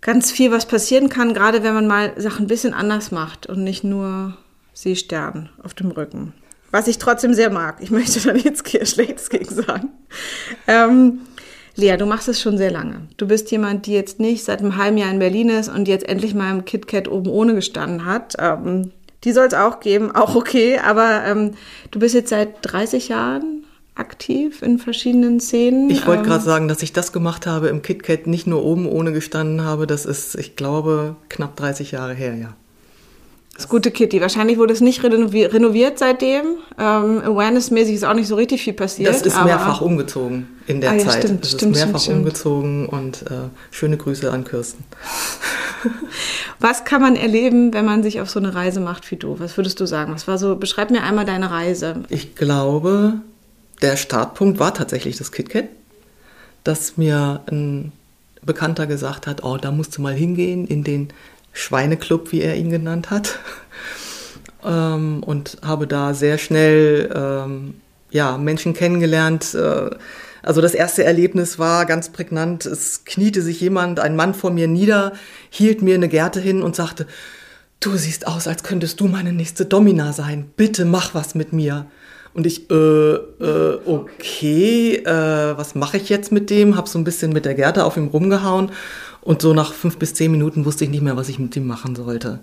ganz viel, was passieren kann, gerade wenn man mal Sachen ein bisschen anders macht und nicht nur Seestern auf dem Rücken. Was ich trotzdem sehr mag. Ich *laughs* möchte da nichts Schlechtes gegen sagen. Ähm, Lea, du machst es schon sehr lange. Du bist jemand, die jetzt nicht seit einem halben Jahr in Berlin ist und jetzt endlich mal im KitKat oben ohne gestanden hat. Ähm, die soll es auch geben, auch okay. Aber ähm, du bist jetzt seit 30 Jahren aktiv in verschiedenen Szenen. Ich wollte ähm, gerade sagen, dass ich das gemacht habe im KitKat, nicht nur oben ohne gestanden habe. Das ist, ich glaube, knapp 30 Jahre her, ja. Das gute Kitty. Wahrscheinlich wurde es nicht renoviert, seitdem. Ähm, Awareness-mäßig ist auch nicht so richtig viel passiert. Das ist mehrfach umgezogen in der ah, ja, Zeit. Stimmt, es stimmt, ist mehrfach stimmt, umgezogen und äh, schöne Grüße an Kirsten. *laughs* Was kann man erleben, wenn man sich auf so eine Reise macht wie du? Was würdest du sagen? Was war so? Beschreib mir einmal deine Reise. Ich glaube, der Startpunkt war tatsächlich das KitKat, dass mir ein Bekannter gesagt hat, oh, da musst du mal hingehen in den Schweineclub, wie er ihn genannt hat. *laughs* ähm, und habe da sehr schnell ähm, ja, Menschen kennengelernt. Also das erste Erlebnis war ganz prägnant. Es kniete sich jemand, ein Mann vor mir nieder, hielt mir eine Gerte hin und sagte, du siehst aus, als könntest du meine nächste Domina sein. Bitte mach was mit mir. Und ich, äh, äh, okay, äh, was mache ich jetzt mit dem? Hab so ein bisschen mit der Gerte auf ihm rumgehauen und so nach fünf bis zehn Minuten wusste ich nicht mehr, was ich mit ihm machen sollte.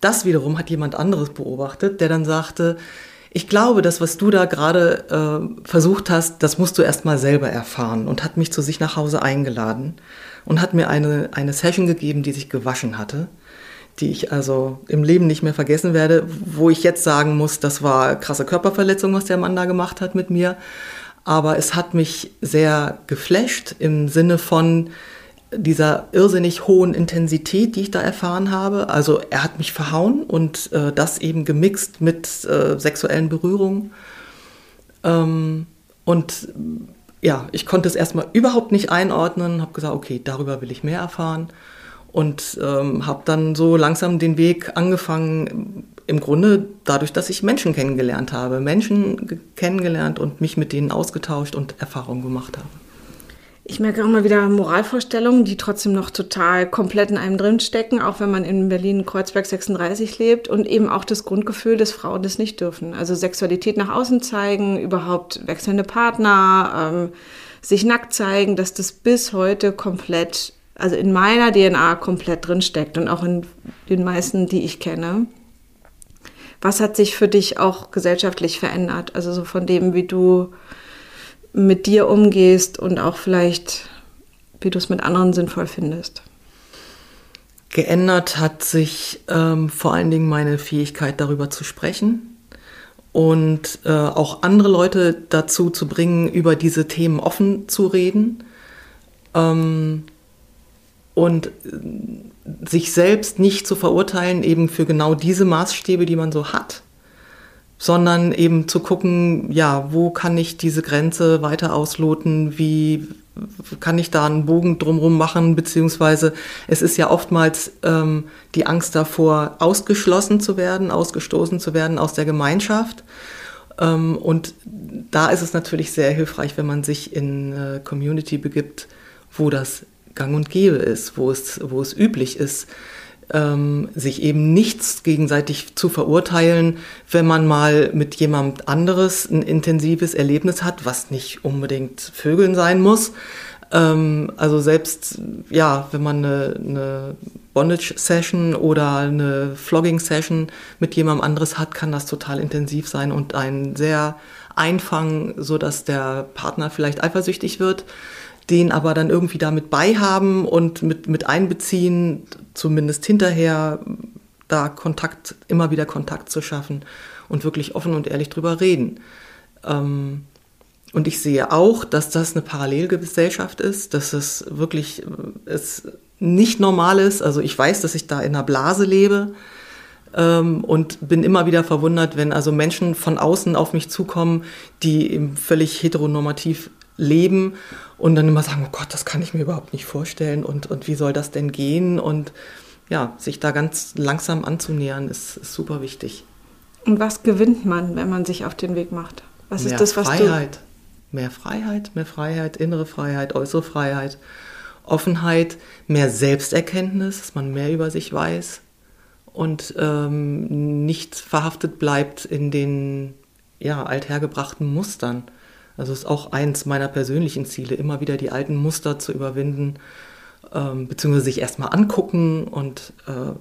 Das wiederum hat jemand anderes beobachtet, der dann sagte, ich glaube, das, was du da gerade äh, versucht hast, das musst du erst mal selber erfahren und hat mich zu sich nach Hause eingeladen und hat mir eine, eine Session gegeben, die sich gewaschen hatte, die ich also im Leben nicht mehr vergessen werde, wo ich jetzt sagen muss, das war krasse Körperverletzung, was der Mann da gemacht hat mit mir. Aber es hat mich sehr geflasht im Sinne von, dieser irrsinnig hohen Intensität, die ich da erfahren habe. Also er hat mich verhauen und äh, das eben gemixt mit äh, sexuellen Berührungen. Ähm, und ja, ich konnte es erstmal überhaupt nicht einordnen, habe gesagt, okay, darüber will ich mehr erfahren und ähm, habe dann so langsam den Weg angefangen, im Grunde dadurch, dass ich Menschen kennengelernt habe, Menschen kennengelernt und mich mit denen ausgetauscht und Erfahrungen gemacht habe. Ich merke auch mal wieder Moralvorstellungen, die trotzdem noch total komplett in einem drinstecken, auch wenn man in Berlin Kreuzberg 36 lebt und eben auch das Grundgefühl, dass Frauen das nicht dürfen. Also Sexualität nach außen zeigen, überhaupt wechselnde Partner, ähm, sich nackt zeigen, dass das bis heute komplett, also in meiner DNA komplett drinsteckt und auch in den meisten, die ich kenne. Was hat sich für dich auch gesellschaftlich verändert? Also so von dem, wie du mit dir umgehst und auch vielleicht wie du es mit anderen sinnvoll findest? Geändert hat sich ähm, vor allen Dingen meine Fähigkeit, darüber zu sprechen und äh, auch andere Leute dazu zu bringen, über diese Themen offen zu reden ähm, und äh, sich selbst nicht zu verurteilen, eben für genau diese Maßstäbe, die man so hat, sondern eben zu gucken, ja, wo kann ich diese Grenze weiter ausloten, wie kann ich da einen Bogen drumherum machen, beziehungsweise es ist ja oftmals ähm, die Angst davor, ausgeschlossen zu werden, ausgestoßen zu werden aus der Gemeinschaft. Ähm, und da ist es natürlich sehr hilfreich, wenn man sich in äh, Community begibt, wo das gang und gäbe ist, wo es, wo es üblich ist, ähm, sich eben nichts gegenseitig zu verurteilen, wenn man mal mit jemand anderes ein intensives Erlebnis hat, was nicht unbedingt Vögeln sein muss. Ähm, also selbst, ja, wenn man eine, eine Bondage-Session oder eine Flogging-Session mit jemandem anderes hat, kann das total intensiv sein und einen sehr einfangen, so dass der Partner vielleicht eifersüchtig wird den aber dann irgendwie damit beihaben und mit, mit einbeziehen, zumindest hinterher da Kontakt, immer wieder Kontakt zu schaffen und wirklich offen und ehrlich drüber reden. Ähm, und ich sehe auch, dass das eine Parallelgesellschaft ist, dass es wirklich es nicht normal ist. Also ich weiß, dass ich da in einer Blase lebe ähm, und bin immer wieder verwundert, wenn also Menschen von außen auf mich zukommen, die eben völlig heteronormativ leben und dann immer sagen, oh Gott, das kann ich mir überhaupt nicht vorstellen und, und wie soll das denn gehen? Und ja, sich da ganz langsam anzunähern, ist, ist super wichtig. Und was gewinnt man, wenn man sich auf den Weg macht? Was mehr ist das, was Freiheit. du... Mehr Freiheit, mehr Freiheit, innere Freiheit, äußere Freiheit, Offenheit, mehr Selbsterkenntnis, dass man mehr über sich weiß und ähm, nicht verhaftet bleibt in den ja, althergebrachten Mustern. Also ist auch eins meiner persönlichen Ziele, immer wieder die alten Muster zu überwinden, ähm, beziehungsweise sich erstmal angucken und äh,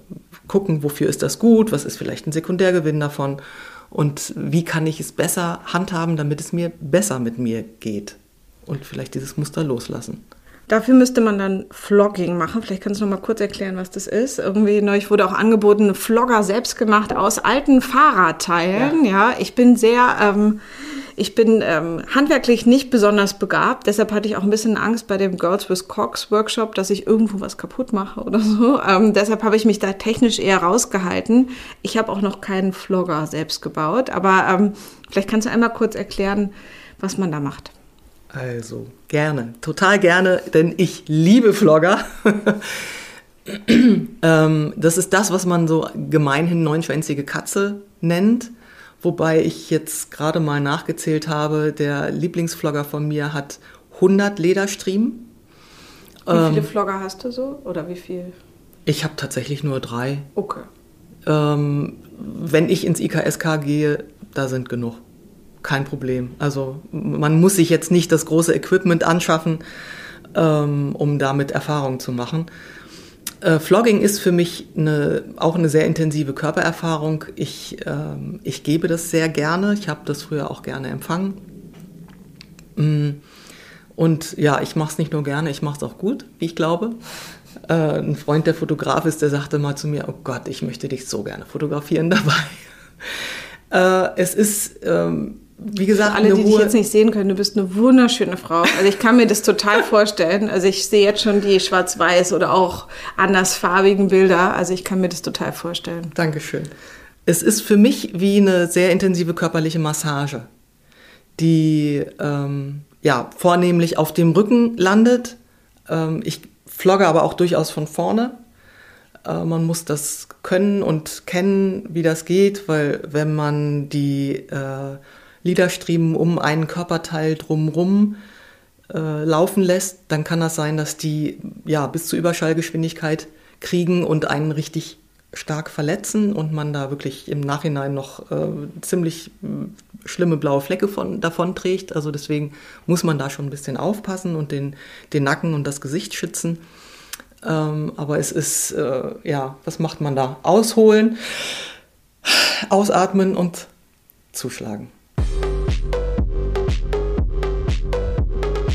gucken, wofür ist das gut, was ist vielleicht ein Sekundärgewinn davon und wie kann ich es besser handhaben, damit es mir besser mit mir geht und vielleicht dieses Muster loslassen. Dafür müsste man dann Vlogging machen. Vielleicht kannst du noch mal kurz erklären, was das ist. Irgendwie neulich wurde auch angeboten, Vlogger selbst gemacht aus alten Fahrradteilen. Ja, ja ich bin sehr ähm, ich bin ähm, handwerklich nicht besonders begabt, deshalb hatte ich auch ein bisschen Angst bei dem Girls with Cox Workshop, dass ich irgendwo was kaputt mache oder so. Ähm, deshalb habe ich mich da technisch eher rausgehalten. Ich habe auch noch keinen Vlogger selbst gebaut, aber ähm, vielleicht kannst du einmal kurz erklären, was man da macht. Also gerne, total gerne, denn ich liebe Vlogger. *laughs* ähm, das ist das, was man so gemeinhin neunschwänzige Katze nennt. Wobei ich jetzt gerade mal nachgezählt habe, der Lieblingsvlogger von mir hat 100 Lederstriemen. Wie viele ähm, Vlogger hast du so? Oder wie viel? Ich habe tatsächlich nur drei. Okay. Ähm, wenn ich ins IKSK gehe, da sind genug. Kein Problem. Also man muss sich jetzt nicht das große Equipment anschaffen, ähm, um damit Erfahrung zu machen. Äh, Vlogging ist für mich eine, auch eine sehr intensive Körpererfahrung. Ich, ähm, ich gebe das sehr gerne. Ich habe das früher auch gerne empfangen. Mm. Und ja, ich mache es nicht nur gerne, ich mache es auch gut, wie ich glaube. Äh, ein Freund, der Fotograf ist, der sagte mal zu mir, oh Gott, ich möchte dich so gerne fotografieren dabei. *laughs* Äh, es ist ähm, wie gesagt, Für alle, die dich jetzt nicht sehen können, du bist eine wunderschöne Frau. Also ich kann mir das total *laughs* vorstellen. Also ich sehe jetzt schon die schwarz-weiß oder auch andersfarbigen Bilder. Also ich kann mir das total vorstellen. Dankeschön. Es ist für mich wie eine sehr intensive körperliche Massage, die ähm, ja vornehmlich auf dem Rücken landet. Ähm, ich flogge aber auch durchaus von vorne. Äh, man muss das können und kennen, wie das geht, weil wenn man die äh, Liederstriemen um einen Körperteil drumherum äh, laufen lässt, dann kann das sein, dass die ja bis zur Überschallgeschwindigkeit kriegen und einen richtig stark verletzen und man da wirklich im Nachhinein noch äh, ziemlich äh, schlimme blaue Flecke von, davon trägt. Also deswegen muss man da schon ein bisschen aufpassen und den, den Nacken und das Gesicht schützen. Ähm, aber es ist, äh, ja, was macht man da? Ausholen, ausatmen und zuschlagen.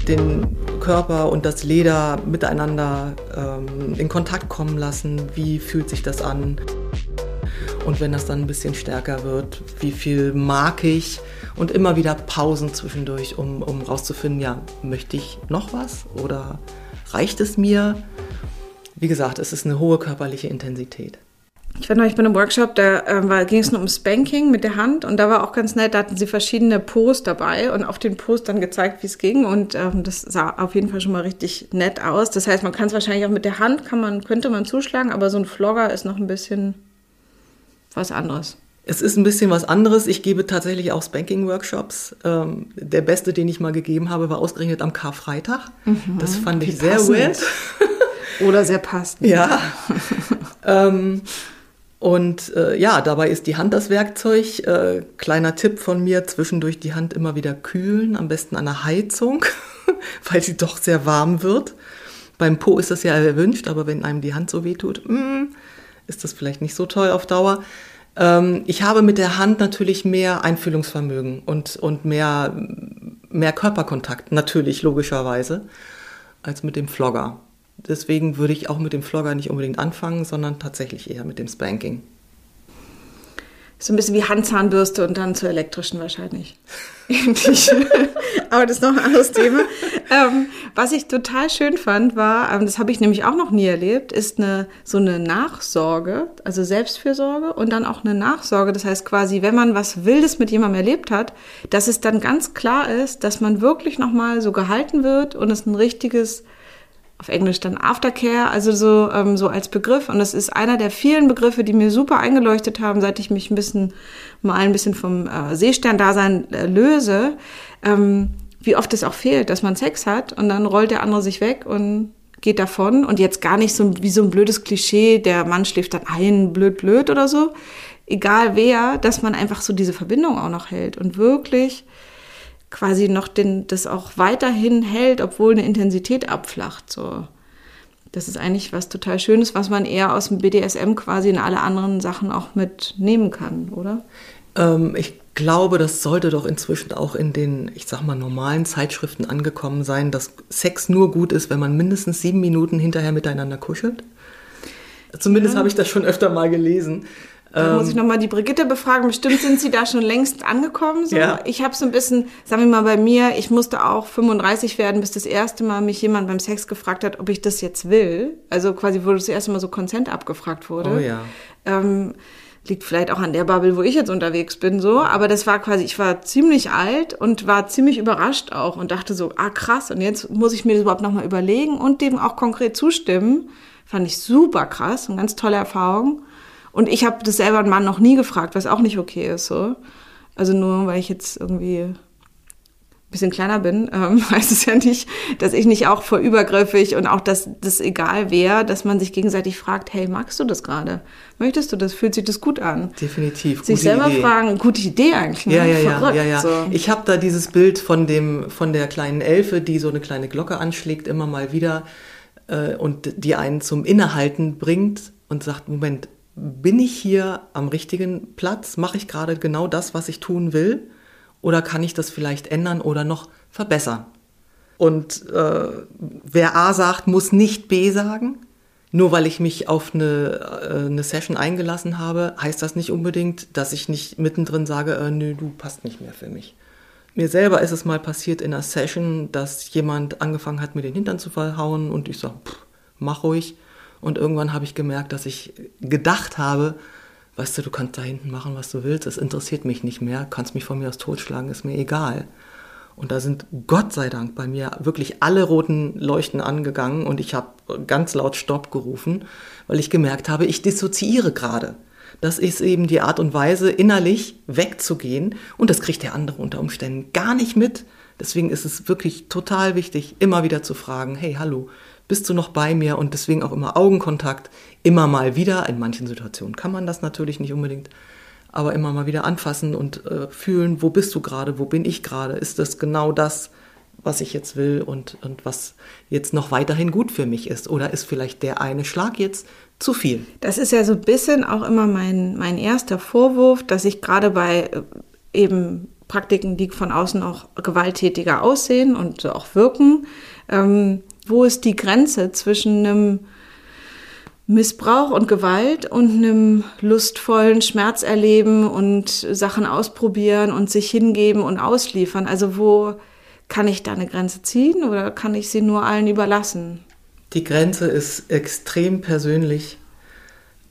Den Körper und das Leder miteinander ähm, in Kontakt kommen lassen. Wie fühlt sich das an? Und wenn das dann ein bisschen stärker wird, wie viel mag ich? Und immer wieder Pausen zwischendurch, um, um rauszufinden, ja, möchte ich noch was oder reicht es mir? Wie gesagt, es ist eine hohe körperliche Intensität. Ich war neulich bei einem Workshop, da äh, ging es nur um Spanking mit der Hand und da war auch ganz nett, da hatten sie verschiedene Pos dabei und auf den Pos dann gezeigt, wie es ging und ähm, das sah auf jeden Fall schon mal richtig nett aus. Das heißt, man kann es wahrscheinlich auch mit der Hand, kann man, könnte man zuschlagen, aber so ein Flogger ist noch ein bisschen was anderes. Es ist ein bisschen was anderes. Ich gebe tatsächlich auch Spanking-Workshops. Ähm, der beste, den ich mal gegeben habe, war ausgerechnet am Karfreitag. Mhm, das fand ich sehr passend. weird. Oder sehr passend. Ja. *laughs* ähm, und äh, ja, dabei ist die Hand das Werkzeug. Äh, kleiner Tipp von mir, zwischendurch die Hand immer wieder kühlen, am besten an der Heizung, *laughs* weil sie doch sehr warm wird. Beim Po ist das ja erwünscht, aber wenn einem die Hand so weh tut, mm, ist das vielleicht nicht so toll auf Dauer. Ähm, ich habe mit der Hand natürlich mehr Einfühlungsvermögen und, und mehr, mehr Körperkontakt, natürlich, logischerweise, als mit dem Flogger. Deswegen würde ich auch mit dem Flogger nicht unbedingt anfangen, sondern tatsächlich eher mit dem Spanking. So ein bisschen wie Handzahnbürste und dann zur elektrischen wahrscheinlich. *laughs* Aber das ist noch ein anderes Thema. Ähm, was ich total schön fand, war, ähm, das habe ich nämlich auch noch nie erlebt, ist eine, so eine Nachsorge, also Selbstfürsorge und dann auch eine Nachsorge. Das heißt quasi, wenn man was Wildes mit jemandem erlebt hat, dass es dann ganz klar ist, dass man wirklich nochmal so gehalten wird und es ein richtiges auf Englisch dann Aftercare, also so, ähm, so als Begriff. Und das ist einer der vielen Begriffe, die mir super eingeleuchtet haben, seit ich mich ein bisschen mal ein bisschen vom äh, Seestern-Dasein äh, löse. Ähm, wie oft es auch fehlt, dass man Sex hat und dann rollt der andere sich weg und geht davon. Und jetzt gar nicht so wie so ein blödes Klischee, der Mann schläft dann ein, blöd, blöd oder so. Egal wer, dass man einfach so diese Verbindung auch noch hält und wirklich quasi noch den, das auch weiterhin hält, obwohl eine Intensität abflacht. So. Das ist eigentlich was total Schönes, was man eher aus dem BDSM quasi in alle anderen Sachen auch mitnehmen kann, oder? Ähm, ich glaube, das sollte doch inzwischen auch in den, ich sag mal, normalen Zeitschriften angekommen sein, dass Sex nur gut ist, wenn man mindestens sieben Minuten hinterher miteinander kuschelt. Zumindest ja. habe ich das schon öfter mal gelesen. Da muss ich ähm, nochmal die Brigitte befragen. Bestimmt sind sie da schon längst angekommen. So. Ja. Ich habe so ein bisschen, sagen wir mal bei mir, ich musste auch 35 werden, bis das erste Mal mich jemand beim Sex gefragt hat, ob ich das jetzt will. Also quasi, wo das erste Mal so Consent abgefragt wurde. Oh ja. Ähm, liegt vielleicht auch an der Bubble, wo ich jetzt unterwegs bin, so. Aber das war quasi, ich war ziemlich alt und war ziemlich überrascht auch und dachte so, ah krass, und jetzt muss ich mir das überhaupt nochmal überlegen und dem auch konkret zustimmen. Fand ich super krass und ganz tolle Erfahrung. Und ich habe das selber einen Mann noch nie gefragt, was auch nicht okay ist. So. Also nur weil ich jetzt irgendwie ein bisschen kleiner bin, *laughs* ähm, heißt es ja nicht, dass ich nicht auch vor übergriffig und auch, dass das egal wäre, dass man sich gegenseitig fragt, hey, magst du das gerade? Möchtest du das? Fühlt sich das gut an? Definitiv. Sich selber Idee. fragen, gute Idee eigentlich. Ne? Ja, ja, ja, ja, ja. So. Ich habe da dieses Bild von dem, von der kleinen Elfe, die so eine kleine Glocke anschlägt, immer mal wieder äh, und die einen zum Innehalten bringt und sagt, Moment, bin ich hier am richtigen Platz? Mache ich gerade genau das, was ich tun will? Oder kann ich das vielleicht ändern oder noch verbessern? Und äh, wer A sagt, muss nicht B sagen. Nur weil ich mich auf eine, äh, eine Session eingelassen habe, heißt das nicht unbedingt, dass ich nicht mittendrin sage, äh, nö, du passt nicht mehr für mich. Mir selber ist es mal passiert in einer Session, dass jemand angefangen hat, mir den Hintern zu verhauen und ich sage, mach ruhig. Und irgendwann habe ich gemerkt, dass ich gedacht habe, weißt du, du kannst da hinten machen, was du willst, es interessiert mich nicht mehr, kannst mich von mir aus totschlagen, ist mir egal. Und da sind Gott sei Dank bei mir wirklich alle roten Leuchten angegangen und ich habe ganz laut Stopp gerufen, weil ich gemerkt habe, ich dissoziiere gerade. Das ist eben die Art und Weise, innerlich wegzugehen und das kriegt der andere unter Umständen gar nicht mit. Deswegen ist es wirklich total wichtig, immer wieder zu fragen, hey, hallo, bist du noch bei mir und deswegen auch immer Augenkontakt, immer mal wieder, in manchen Situationen kann man das natürlich nicht unbedingt, aber immer mal wieder anfassen und äh, fühlen, wo bist du gerade, wo bin ich gerade, ist das genau das, was ich jetzt will und, und was jetzt noch weiterhin gut für mich ist oder ist vielleicht der eine Schlag jetzt zu viel? Das ist ja so ein bisschen auch immer mein, mein erster Vorwurf, dass ich gerade bei äh, eben Praktiken, die von außen auch gewalttätiger aussehen und auch wirken. Ähm, wo ist die Grenze zwischen einem Missbrauch und Gewalt und einem lustvollen Schmerzerleben und Sachen ausprobieren und sich hingeben und ausliefern? Also wo kann ich da eine Grenze ziehen oder kann ich sie nur allen überlassen? Die Grenze ist extrem persönlich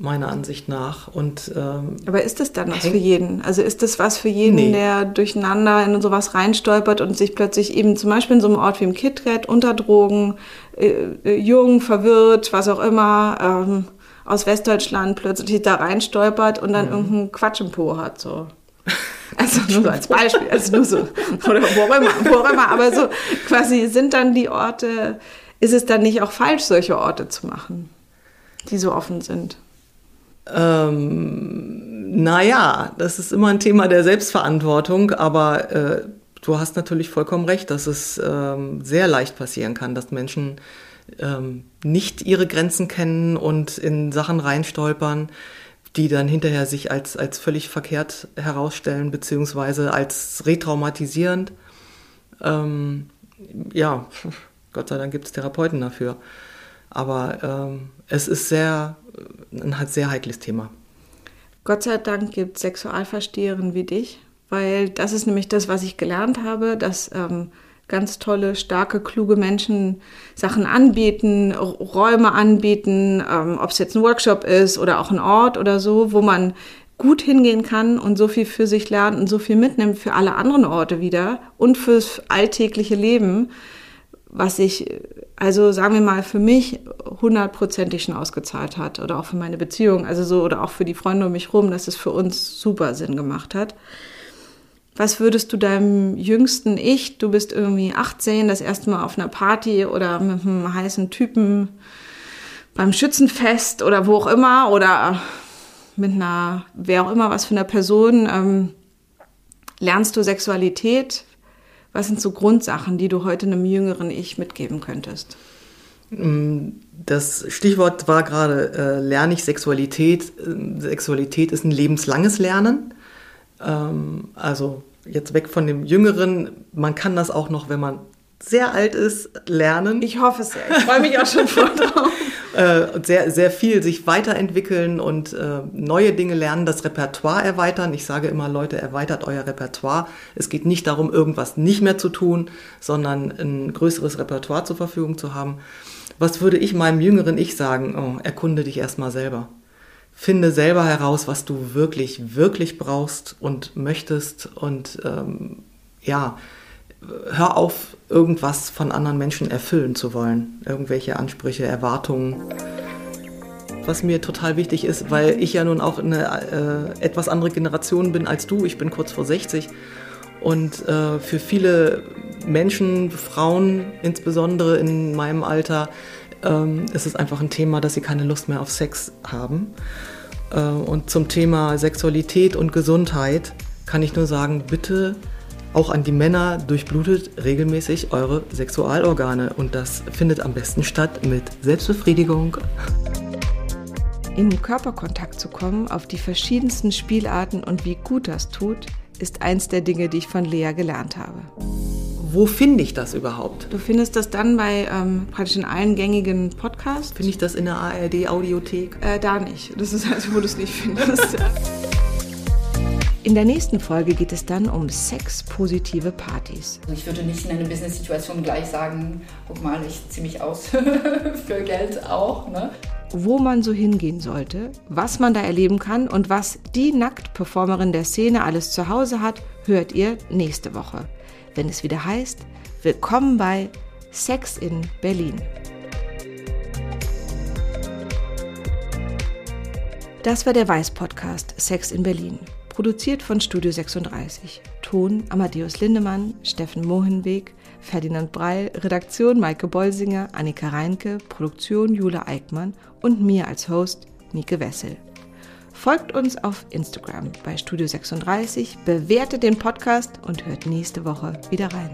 meiner Ansicht nach. Und, ähm, Aber ist das dann was für jeden? Also ist das was für jeden, nee. der durcheinander in sowas reinstolpert und sich plötzlich eben zum Beispiel in so einem Ort wie im KitKat unter Drogen, äh, äh, jung, verwirrt, was auch immer, ähm, aus Westdeutschland plötzlich da reinstolpert und dann mhm. irgendeinen Quatsch im Po hat, so. *laughs* Also nur so als Beispiel, also nur so, *laughs* oder wo auch immer, wo auch immer, aber so quasi sind dann die Orte, ist es dann nicht auch falsch, solche Orte zu machen, die so offen sind? Ähm, naja, das ist immer ein Thema der Selbstverantwortung, aber äh, du hast natürlich vollkommen recht, dass es ähm, sehr leicht passieren kann, dass Menschen ähm, nicht ihre Grenzen kennen und in Sachen reinstolpern, die dann hinterher sich als, als völlig verkehrt herausstellen, beziehungsweise als retraumatisierend. Ähm, ja, *laughs* Gott sei Dank gibt es Therapeuten dafür. Aber ähm, es ist sehr, ein sehr heikles Thema. Gott sei Dank gibt es Sexualversteherinnen wie dich, weil das ist nämlich das, was ich gelernt habe, dass ähm, ganz tolle, starke, kluge Menschen Sachen anbieten, Räume anbieten, ähm, ob es jetzt ein Workshop ist oder auch ein Ort oder so, wo man gut hingehen kann und so viel für sich lernt und so viel mitnimmt für alle anderen Orte wieder und fürs alltägliche Leben was sich, also sagen wir mal, für mich hundertprozentig schon ausgezahlt hat oder auch für meine Beziehung, also so oder auch für die Freunde um mich rum, dass es für uns super Sinn gemacht hat. Was würdest du deinem jüngsten Ich, du bist irgendwie 18, das erste Mal auf einer Party oder mit einem heißen Typen beim Schützenfest oder wo auch immer oder mit einer, wer auch immer, was für einer Person, ähm, lernst du Sexualität? Was sind so Grundsachen, die du heute einem jüngeren Ich mitgeben könntest? Mm, das Stichwort war gerade, äh, lerne ich Sexualität. Ähm, Sexualität ist ein lebenslanges Lernen. Ähm, also jetzt weg von dem Jüngeren. Man kann das auch noch, wenn man sehr alt ist, lernen. Ich hoffe es sehr. Ich freue mich auch schon *laughs* vor drauf. äh, sehr, sehr viel sich weiterentwickeln und äh, neue Dinge lernen, das Repertoire erweitern. Ich sage immer, Leute, erweitert euer Repertoire. Es geht nicht darum, irgendwas nicht mehr zu tun, sondern ein größeres Repertoire zur Verfügung zu haben. Was würde ich meinem jüngeren Ich sagen? Oh, erkunde dich erstmal selber. Finde selber heraus, was du wirklich, wirklich brauchst und möchtest und ähm, ja, hör auf, irgendwas von anderen Menschen erfüllen zu wollen. Irgendwelche Ansprüche, Erwartungen. Was mir total wichtig ist, weil ich ja nun auch eine äh, etwas andere Generation bin als du. Ich bin kurz vor 60. Und äh, für viele Menschen, Frauen insbesondere in meinem Alter, ähm, ist es einfach ein Thema, dass sie keine Lust mehr auf Sex haben. Äh, und zum Thema Sexualität und Gesundheit kann ich nur sagen, bitte auch an die Männer durchblutet regelmäßig eure Sexualorgane und das findet am besten statt mit Selbstbefriedigung. In Körperkontakt zu kommen auf die verschiedensten Spielarten und wie gut das tut, ist eins der Dinge, die ich von Lea gelernt habe. Wo finde ich das überhaupt? Du findest das dann bei ähm, praktisch in allen gängigen Podcasts. Finde ich das in der ARD-Audiothek? Äh, da nicht. Das ist also, wo du es nicht findest. *laughs* In der nächsten Folge geht es dann um sexpositive Partys. Also ich würde nicht in einer Business-Situation gleich sagen, guck mal, ich ziehe mich aus *laughs* für Geld auch. Ne? Wo man so hingehen sollte, was man da erleben kann und was die Nacktperformerin der Szene alles zu Hause hat, hört ihr nächste Woche, wenn es wieder heißt, willkommen bei Sex in Berlin. Das war der Weiß-Podcast Sex in Berlin. Produziert von Studio 36. Ton Amadeus Lindemann, Steffen Mohenweg, Ferdinand Breil, Redaktion Maike Bolsinger, Annika Reinke, Produktion Jule Eickmann und mir als Host Nike Wessel. Folgt uns auf Instagram bei Studio 36, bewertet den Podcast und hört nächste Woche wieder rein.